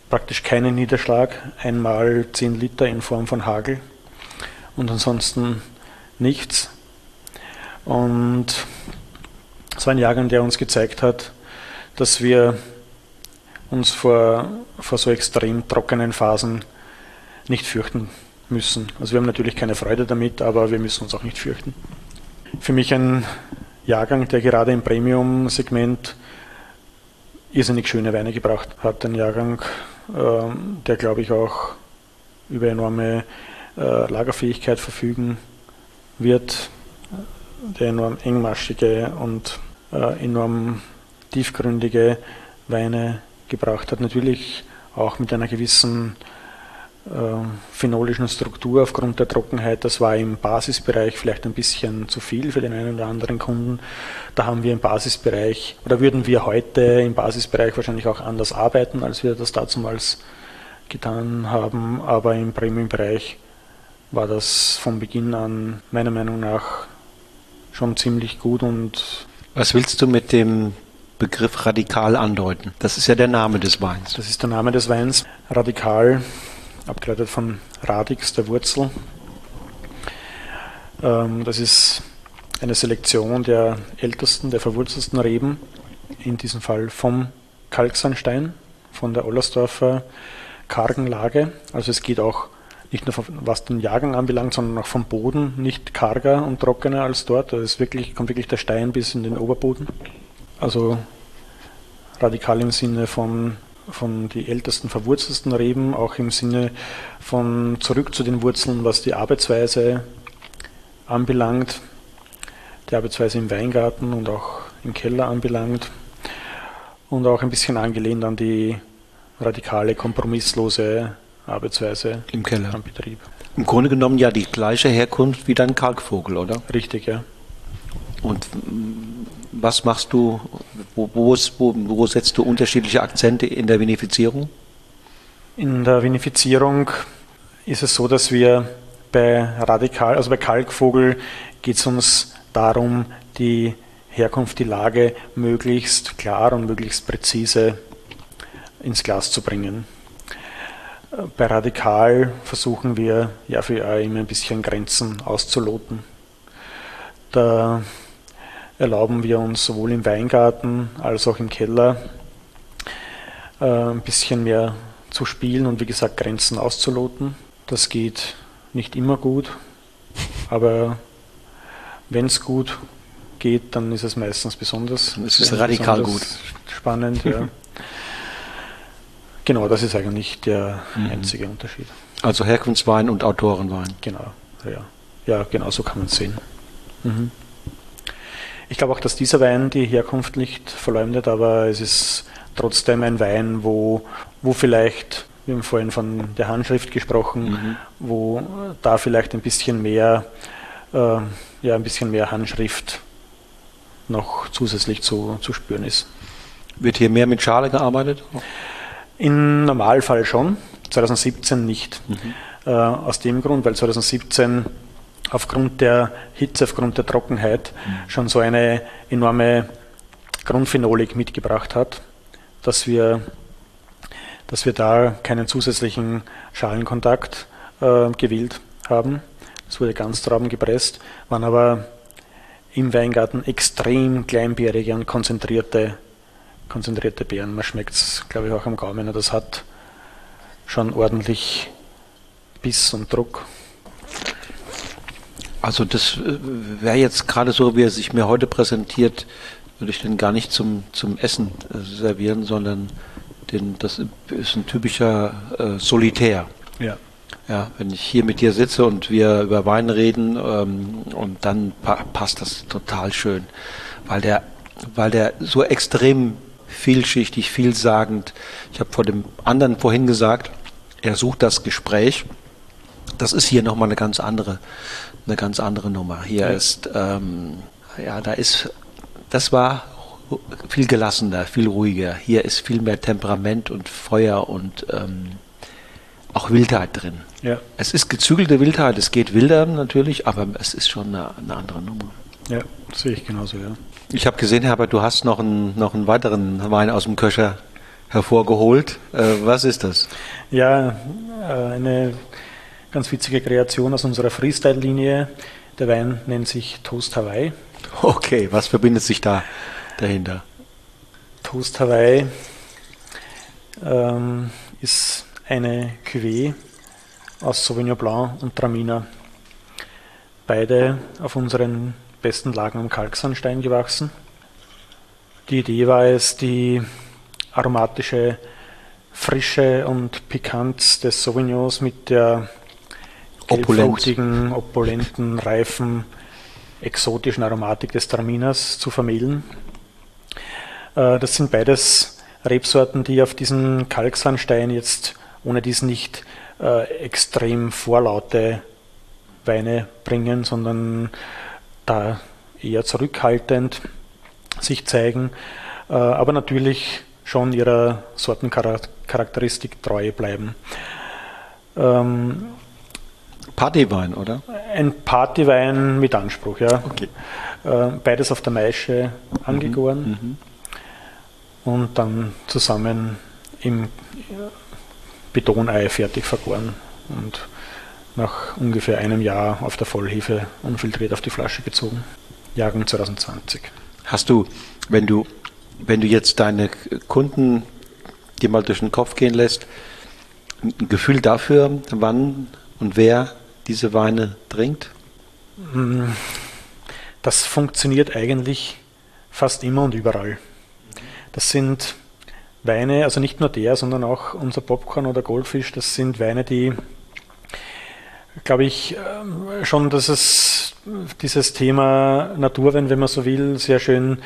S2: praktisch keinen Niederschlag, einmal 10 Liter in Form von Hagel und ansonsten nichts. Und es war ein Jahrgang, der uns gezeigt hat, dass wir uns vor, vor so extrem trockenen Phasen nicht fürchten müssen. Also wir haben natürlich keine Freude damit, aber wir müssen uns auch nicht fürchten. Für mich ein Jahrgang, der gerade im Premium-Segment irrsinnig schöne Weine gebracht hat. Ein Jahrgang, ähm, der, glaube ich, auch über enorme äh, Lagerfähigkeit verfügen wird, der enorm engmaschige und äh, enorm tiefgründige Weine gebracht hat. Natürlich auch mit einer gewissen phenolischen Struktur aufgrund der Trockenheit. Das war im Basisbereich vielleicht ein bisschen zu viel für den einen oder anderen Kunden. Da haben wir im Basisbereich oder würden wir heute im Basisbereich wahrscheinlich auch anders arbeiten, als wir das damals getan haben. Aber im Premium-Bereich war das von Beginn an meiner Meinung nach schon ziemlich gut und
S1: was willst du mit dem Begriff radikal andeuten? Das ist ja der Name des Weins.
S2: Das ist der Name des Weins. Radikal abgeleitet von Radix, der Wurzel. Ähm, das ist eine Selektion der ältesten, der verwurzelsten Reben, in diesem Fall vom Kalksandstein, von der Ollersdorfer kargen Lage. Also es geht auch nicht nur was den Jahrgang anbelangt, sondern auch vom Boden nicht karger und trockener als dort. Da ist wirklich, kommt wirklich der Stein bis in den Oberboden. Also radikal im Sinne von von die ältesten, verwurzelsten Reben, auch im Sinne von zurück zu den Wurzeln, was die Arbeitsweise anbelangt, die Arbeitsweise im Weingarten und auch im Keller anbelangt und auch ein bisschen angelehnt an die radikale, kompromisslose Arbeitsweise
S1: im Keller am Betrieb. Im Grunde genommen ja die gleiche Herkunft wie dein Kalkvogel, oder?
S2: Richtig, ja.
S1: Und was machst du, wo, wo, wo, setzt du unterschiedliche Akzente in der Vinifizierung?
S2: In der Vinifizierung ist es so, dass wir bei Radikal, also bei Kalkvogel geht es uns darum, die Herkunft, die Lage möglichst klar und möglichst präzise ins Glas zu bringen. Bei Radikal versuchen wir ja für immer ein bisschen Grenzen auszuloten. Da erlauben wir uns sowohl im Weingarten als auch im Keller äh, ein bisschen mehr zu spielen und wie gesagt Grenzen auszuloten. Das geht nicht immer gut, aber wenn es gut geht, dann ist es meistens besonders.
S1: Dann ist es radikal gut.
S2: Spannend, ja. genau, das ist eigentlich der mhm. einzige Unterschied.
S1: Also Herkunftswein und Autorenwein.
S2: Genau, ja. Ja, genau so kann man es sehen. Mhm. Ich glaube auch, dass dieser Wein die Herkunft nicht verleumdet, aber es ist trotzdem ein Wein, wo, wo vielleicht, wir haben vorhin von der Handschrift gesprochen, mhm. wo da vielleicht ein bisschen mehr, äh, ja, ein bisschen mehr Handschrift noch zusätzlich zu, zu spüren ist.
S1: Wird hier mehr mit Schale gearbeitet?
S2: Im Normalfall schon, 2017 nicht. Mhm. Äh, aus dem Grund, weil 2017 aufgrund der Hitze, aufgrund der Trockenheit schon so eine enorme Grundphenolik mitgebracht hat dass wir, dass wir da keinen zusätzlichen Schalenkontakt äh, gewählt haben. Es wurde Ganztrauben gepresst, waren aber im Weingarten extrem kleinbärige und konzentrierte, konzentrierte Beeren. Man schmeckt es, glaube ich, auch am Gaumen. Das hat schon ordentlich Biss und Druck.
S1: Also das äh, wäre jetzt gerade so, wie er sich mir heute präsentiert, würde ich den gar nicht zum, zum Essen äh, servieren, sondern den, das ist ein typischer äh, Solitär.
S2: Ja.
S1: Ja, wenn ich hier mit dir sitze und wir über Wein reden ähm, und dann pa passt das total schön, weil der, weil der so extrem vielschichtig, vielsagend. Ich habe vor dem anderen vorhin gesagt, er sucht das Gespräch. Das ist hier nochmal eine ganz andere, eine ganz andere Nummer. Hier ja. ist, ähm, ja, da ist das war viel gelassener, viel ruhiger. Hier ist viel mehr Temperament und Feuer und ähm, auch Wildheit drin.
S2: Ja.
S1: Es ist gezügelte Wildheit, es geht wilder natürlich, aber es ist schon eine, eine andere Nummer.
S2: Ja, das sehe ich genauso, ja.
S1: Ich habe gesehen, Herbert, du hast noch einen, noch einen weiteren Wein aus dem Köcher hervorgeholt. Äh, was ist das?
S2: Ja, äh, eine ganz witzige Kreation aus unserer Freestyle-Linie. Der Wein nennt sich Toast Hawaii.
S1: Okay, was verbindet sich da dahinter?
S2: Toast Hawaii ähm, ist eine Cuvée aus Sauvignon Blanc und Traminer. Beide auf unseren besten Lagen am Kalksandstein gewachsen. Die Idee war es, die aromatische Frische und Pikanz des Sauvignons mit der gelbfruchtigen, opulenten, reifen exotischen Aromatik des Traminers zu vermählen. Äh, das sind beides Rebsorten, die auf diesen Kalksandstein jetzt ohne dies nicht äh, extrem vorlaute Weine bringen, sondern da eher zurückhaltend sich zeigen, äh, aber natürlich schon ihrer Sortencharakteristik treu bleiben.
S1: Ähm, Partywein, oder?
S2: Ein Partywein mit Anspruch, ja.
S1: Okay.
S2: Äh, beides auf der Maische angegoren mhm, mhm. und dann zusammen im Betonei fertig vergoren und nach ungefähr einem Jahr auf der Vollhefe unfiltriert auf die Flasche gezogen. Jahrgang 2020.
S1: Hast du, wenn du, wenn du jetzt deine Kunden dir mal durch den Kopf gehen lässt, ein Gefühl dafür, wann und wer diese Weine trinkt?
S2: Das funktioniert eigentlich fast immer und überall. Das sind Weine, also nicht nur der, sondern auch unser Popcorn oder Goldfisch, das sind Weine, die, glaube ich, ähm, schon, dass es dieses Thema Naturwein, wenn man so will, sehr schön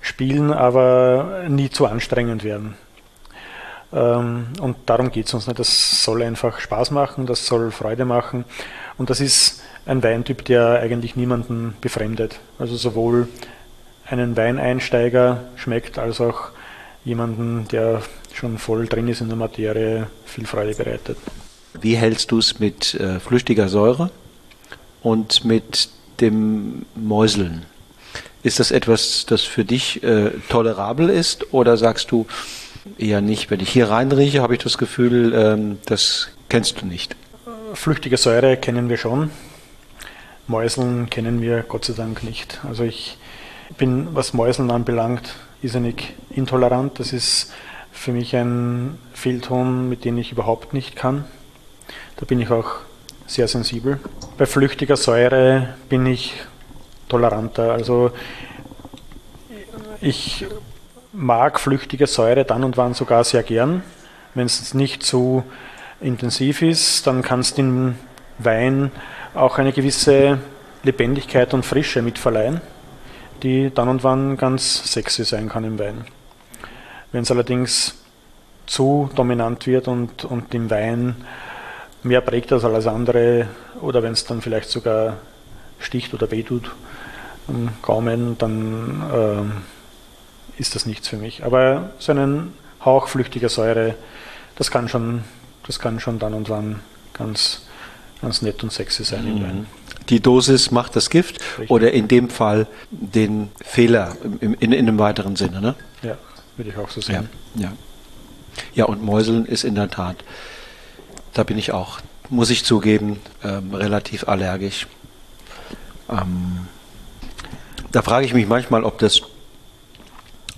S2: spielen, aber nie zu anstrengend werden. Ähm, und darum geht es uns nicht. Das soll einfach Spaß machen, das soll Freude machen. Und das ist ein Weintyp, der eigentlich niemanden befremdet. Also sowohl einen Weineinsteiger schmeckt, als auch jemanden, der schon voll drin ist in der Materie, viel Freude bereitet.
S1: Wie hältst du es mit äh, flüchtiger Säure und mit dem Mäuseln? Ist das etwas, das für dich äh, tolerabel ist oder sagst du, Eher nicht. Wenn ich hier reinrieche, habe ich das Gefühl, ähm, das kennst du nicht.
S2: Flüchtige Säure kennen wir schon. Mäuseln kennen wir Gott sei Dank nicht. Also ich bin, was Mäuseln anbelangt, irrsinnig intolerant. Das ist für mich ein Fehlton, mit dem ich überhaupt nicht kann. Da bin ich auch sehr sensibel. Bei flüchtiger Säure bin ich toleranter. Also ich mag flüchtige Säure dann und wann sogar sehr gern. Wenn es nicht zu intensiv ist, dann kannst du dem Wein auch eine gewisse Lebendigkeit und Frische mitverleihen, die dann und wann ganz sexy sein kann im Wein. Wenn es allerdings zu dominant wird und, und im Wein mehr prägt als alles andere oder wenn es dann vielleicht sogar sticht oder wehtut am Gaumen, dann äh, ist das nichts für mich. Aber so einen Hauch flüchtiger Säure, das kann schon, das kann schon dann und wann ganz, ganz nett und sexy sein mhm. Wein.
S1: Die Dosis macht das Gift Richtig. oder in dem Fall den Fehler in, in, in einem weiteren Sinne, ne?
S2: Ja, würde ich auch so sehen.
S1: Ja, ja. ja, und Mäuseln ist in der Tat, da bin ich auch, muss ich zugeben, ähm, relativ allergisch. Ähm, da frage ich mich manchmal, ob das,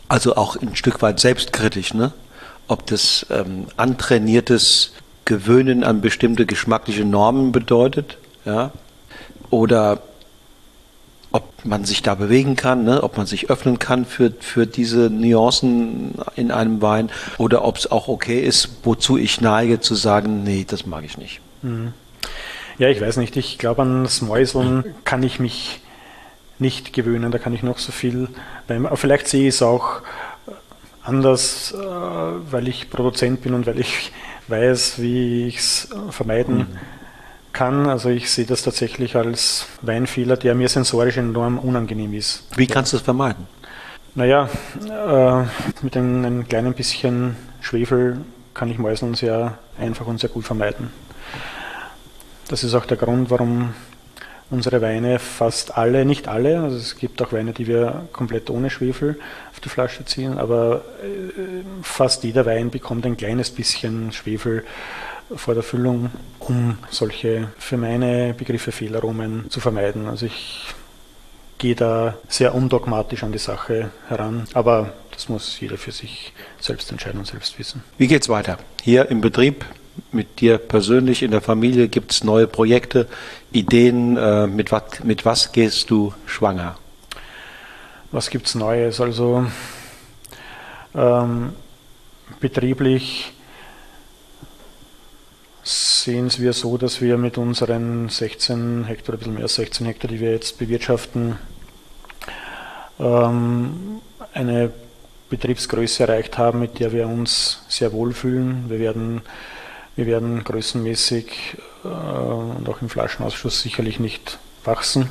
S1: also auch ein Stück weit selbstkritisch, ne? Ob das ähm, antrainiertes Gewöhnen an bestimmte geschmackliche Normen bedeutet, ja, oder ob man sich da bewegen kann, ne? ob man sich öffnen kann für, für diese Nuancen in einem Wein oder ob es auch okay ist, wozu ich neige zu sagen, nee, das mag ich nicht. Mhm.
S2: Ja, ich weiß nicht. Ich glaube, an das Mäuseln kann ich mich nicht gewöhnen. Da kann ich noch so viel. Aber vielleicht sehe ich es auch anders, äh, weil ich Produzent bin und weil ich weiß, wie ich es vermeiden mhm. kann. Also ich sehe das tatsächlich als Weinfehler, der mir sensorisch enorm unangenehm ist.
S1: Wie kannst du es vermeiden?
S2: Naja, äh, mit einem, einem kleinen bisschen Schwefel kann ich Mäuseln sehr einfach und sehr gut vermeiden. Das ist auch der Grund, warum unsere Weine fast alle, nicht alle, also es gibt auch Weine, die wir komplett ohne Schwefel die Flasche ziehen, aber äh, fast jeder Wein bekommt ein kleines bisschen Schwefel vor der Füllung, um solche für meine Begriffe Fehlaromen zu vermeiden. Also ich gehe da sehr undogmatisch an die Sache heran, aber das muss jeder für sich selbst entscheiden und selbst wissen.
S1: Wie geht's weiter? Hier im Betrieb mit dir persönlich in der Familie? Gibt es neue Projekte, Ideen? Äh, mit, wat, mit was gehst du schwanger?
S2: Was gibt es Neues? Also ähm, betrieblich sehen wir so, dass wir mit unseren 16 Hektar, ein bisschen mehr als 16 Hektar, die wir jetzt bewirtschaften, ähm, eine Betriebsgröße erreicht haben, mit der wir uns sehr wohlfühlen. Wir werden wir werden größenmäßig äh, und auch im Flaschenausschuss sicherlich nicht wachsen.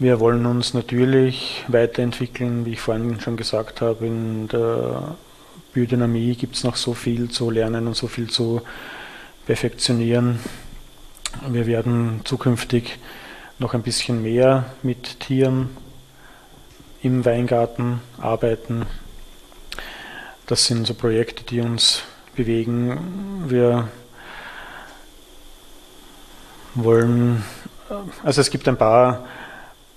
S2: Wir wollen uns natürlich weiterentwickeln, wie ich vorhin schon gesagt habe. In der Biodynamie gibt es noch so viel zu lernen und so viel zu perfektionieren. Wir werden zukünftig noch ein bisschen mehr mit Tieren im Weingarten arbeiten. Das sind so Projekte, die uns bewegen. Wir wollen, also es gibt ein paar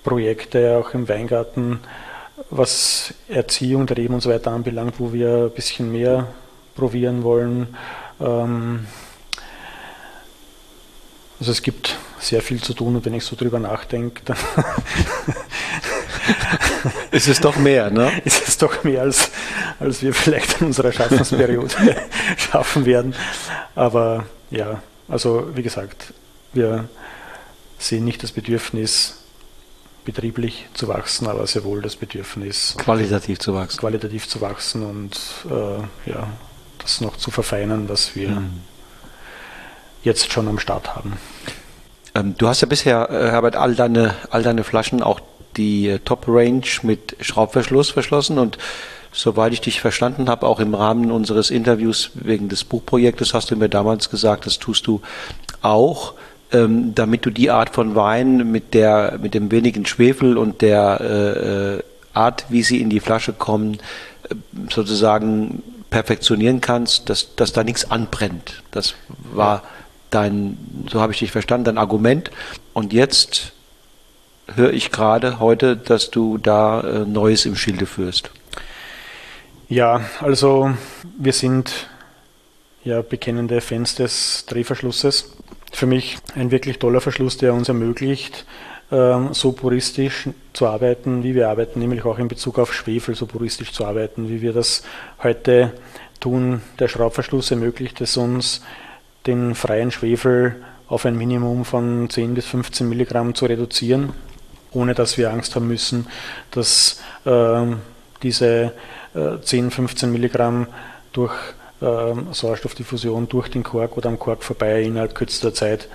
S2: Projekte auch im Weingarten, was Erziehung der Reben und so weiter anbelangt, wo wir ein bisschen mehr probieren wollen. Ähm, also es gibt sehr viel zu tun und wenn ich so drüber nachdenke, dann
S1: ist es doch mehr, ne?
S2: Ist es doch mehr, als, als wir vielleicht in unserer Schaffensperiode schaffen werden. Aber ja, also wie gesagt, wir sehen nicht das Bedürfnis, betrieblich zu wachsen, aber sehr wohl das Bedürfnis,
S1: qualitativ zu wachsen.
S2: Qualitativ zu wachsen und äh, ja, das noch zu verfeinern, was wir mhm. jetzt schon am Start haben.
S1: Ähm, du hast ja bisher, äh, Herbert, all deine, all deine Flaschen auch die Top-Range mit Schraubverschluss verschlossen und soweit ich dich verstanden habe, auch im Rahmen unseres Interviews wegen des Buchprojektes hast du mir damals gesagt, das tust du auch, ähm, damit du die Art von Wein mit der mit dem wenigen Schwefel und der äh, Art, wie sie in die Flasche kommen, äh, sozusagen perfektionieren kannst, dass, dass da nichts anbrennt. Das war dein, so habe ich dich verstanden, dein Argument. Und jetzt höre ich gerade heute, dass du da äh, Neues im Schilde führst.
S2: Ja, also wir sind ja bekennende Fans des Drehverschlusses. Für mich ein wirklich toller Verschluss, der uns ermöglicht, ähm, so puristisch zu arbeiten, wie wir arbeiten, nämlich auch in Bezug auf Schwefel so puristisch zu arbeiten, wie wir das heute tun. Der Schraubverschluss ermöglicht es uns, den freien Schwefel auf ein Minimum von 10 bis 15 Milligramm zu reduzieren, ohne dass wir Angst haben müssen, dass äh, diese äh, 10, 15 Milligramm durch Sauerstoffdiffusion durch den Kork oder am Kork vorbei innerhalb kürzester Zeit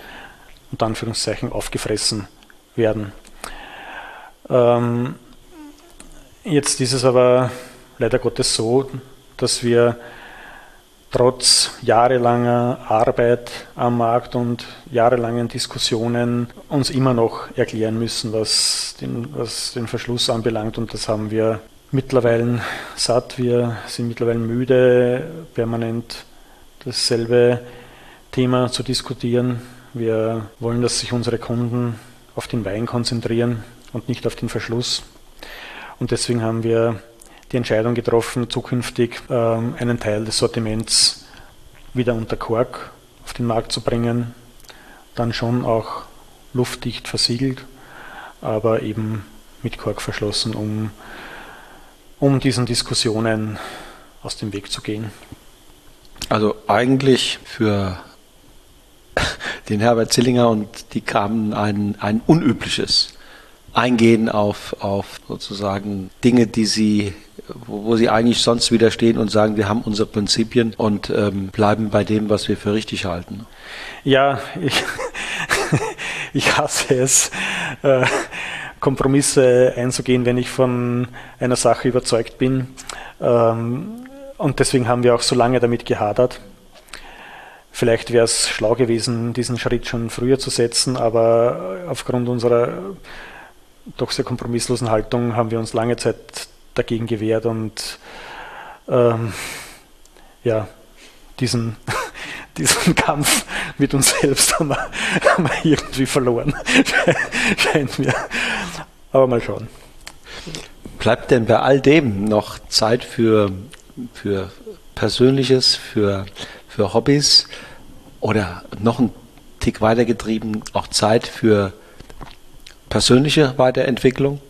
S2: unter Anführungszeichen aufgefressen werden. Ähm, jetzt ist es aber leider Gottes so, dass wir trotz jahrelanger Arbeit am Markt und jahrelangen Diskussionen uns immer noch erklären müssen, was den, was den Verschluss anbelangt. Und das haben wir mittlerweile satt. Wir sind mittlerweile müde, permanent dasselbe Thema zu diskutieren. Wir wollen, dass sich unsere Kunden auf den Wein konzentrieren und nicht auf den Verschluss. Und deswegen haben wir die Entscheidung getroffen, zukünftig ähm, einen Teil des Sortiments wieder unter Kork auf den Markt zu bringen. Dann schon auch luftdicht versiegelt, aber eben mit Kork verschlossen, um, um diesen Diskussionen aus dem Weg zu gehen.
S1: Also eigentlich für den Herbert Zillinger und die kamen ein, ein unübliches Eingehen auf, auf sozusagen Dinge, die sie, wo, wo sie eigentlich sonst widerstehen und sagen, wir haben unsere Prinzipien und ähm, bleiben bei dem, was wir für richtig halten.
S2: Ja, ich, ich hasse es, äh, Kompromisse einzugehen, wenn ich von einer Sache überzeugt bin. Ähm, und deswegen haben wir auch so lange damit gehadert. Vielleicht wäre es schlau gewesen, diesen Schritt schon früher zu setzen, aber aufgrund unserer doch sehr kompromisslosen Haltung haben wir uns lange Zeit dagegen gewehrt und ähm, ja, diesen, diesen Kampf mit uns selbst haben wir, haben wir irgendwie verloren, scheint mir. Aber mal schauen.
S1: Bleibt denn bei all dem noch Zeit für, für Persönliches, für, für Hobbys? oder noch ein Tick weitergetrieben, auch Zeit für persönliche Weiterentwicklung?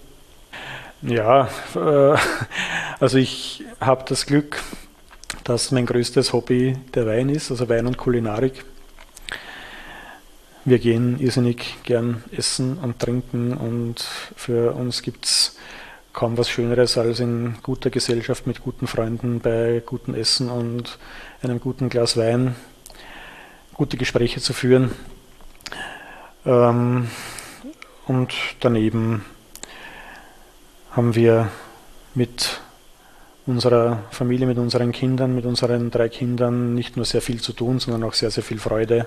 S2: Ja, äh, also ich habe das Glück, dass mein größtes Hobby der Wein ist, also Wein und Kulinarik. Wir gehen irrsinnig gern essen und trinken und für uns gibt es kaum was Schöneres als in guter Gesellschaft mit guten Freunden bei gutem Essen und einem guten Glas Wein gute Gespräche zu führen. Ähm, und daneben haben wir mit unserer Familie, mit unseren Kindern, mit unseren drei Kindern nicht nur sehr viel zu tun, sondern auch sehr, sehr viel Freude.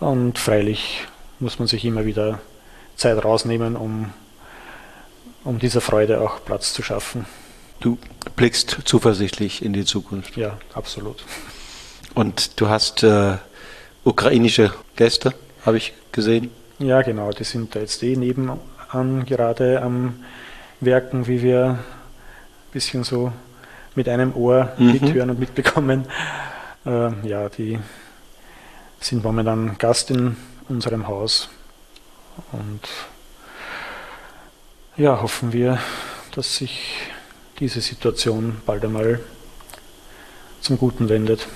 S2: Und freilich muss man sich immer wieder Zeit rausnehmen, um, um dieser Freude auch Platz zu schaffen.
S1: Du blickst zuversichtlich in die Zukunft.
S2: Ja, absolut.
S1: Und du hast äh, ukrainische Gäste, habe ich gesehen.
S2: Ja, genau, die sind da jetzt eh nebenan gerade am Werken, wie wir bisschen so mit einem Ohr mhm. mithören und mitbekommen. Äh, ja, die sind momentan Gast in unserem Haus und ja, hoffen wir, dass sich diese Situation bald einmal zum Guten wendet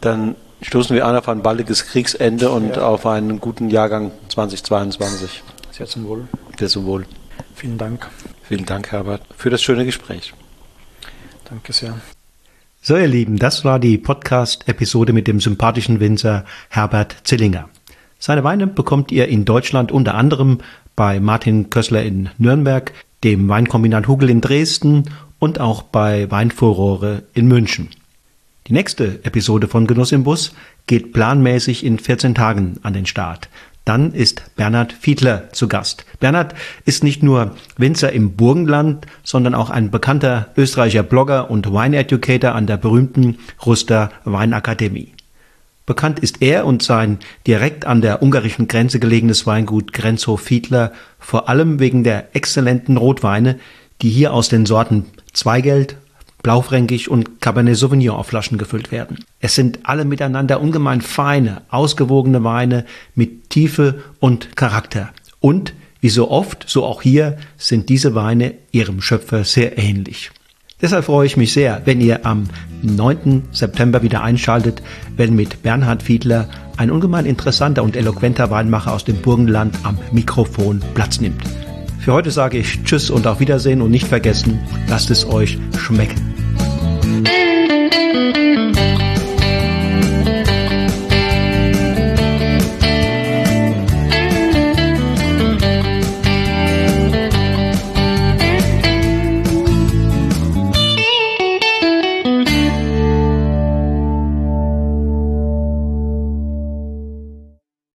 S1: dann stoßen wir an auf ein baldiges Kriegsende und ja. auf einen guten Jahrgang 2022.
S2: Sehr zum Wohl.
S1: Sehr zum Wohl.
S2: Vielen Dank.
S1: Vielen Dank, Herbert, für das schöne Gespräch.
S2: Danke sehr.
S1: So, ihr Lieben, das war die Podcast-Episode mit dem sympathischen Winzer Herbert Zillinger. Seine Weine bekommt ihr in Deutschland unter anderem bei Martin Kössler in Nürnberg, dem Weinkombinat Hugel in Dresden und auch bei Weinfurore in München. Die nächste Episode von Genuss im Bus geht planmäßig in 14 Tagen an den Start. Dann ist Bernhard Fiedler zu Gast. Bernhard ist nicht nur Winzer im Burgenland, sondern auch ein bekannter österreichischer Blogger und Wine-Educator an der berühmten Ruster Weinakademie. Bekannt ist er und sein direkt an der ungarischen Grenze gelegenes Weingut Grenzhof Fiedler vor allem wegen der exzellenten Rotweine, die hier aus den Sorten Zweigeld, Blaufränkisch und Cabernet Sauvignon auf Flaschen gefüllt werden. Es sind alle miteinander ungemein feine, ausgewogene Weine mit Tiefe und Charakter. Und wie so oft, so auch hier, sind diese Weine ihrem Schöpfer sehr ähnlich. Deshalb freue ich mich sehr, wenn ihr am 9. September wieder einschaltet, wenn mit Bernhard Fiedler ein ungemein interessanter und eloquenter Weinmacher aus dem Burgenland am Mikrofon Platz nimmt. Für heute sage ich Tschüss und auf Wiedersehen und nicht vergessen, lasst es euch schmecken.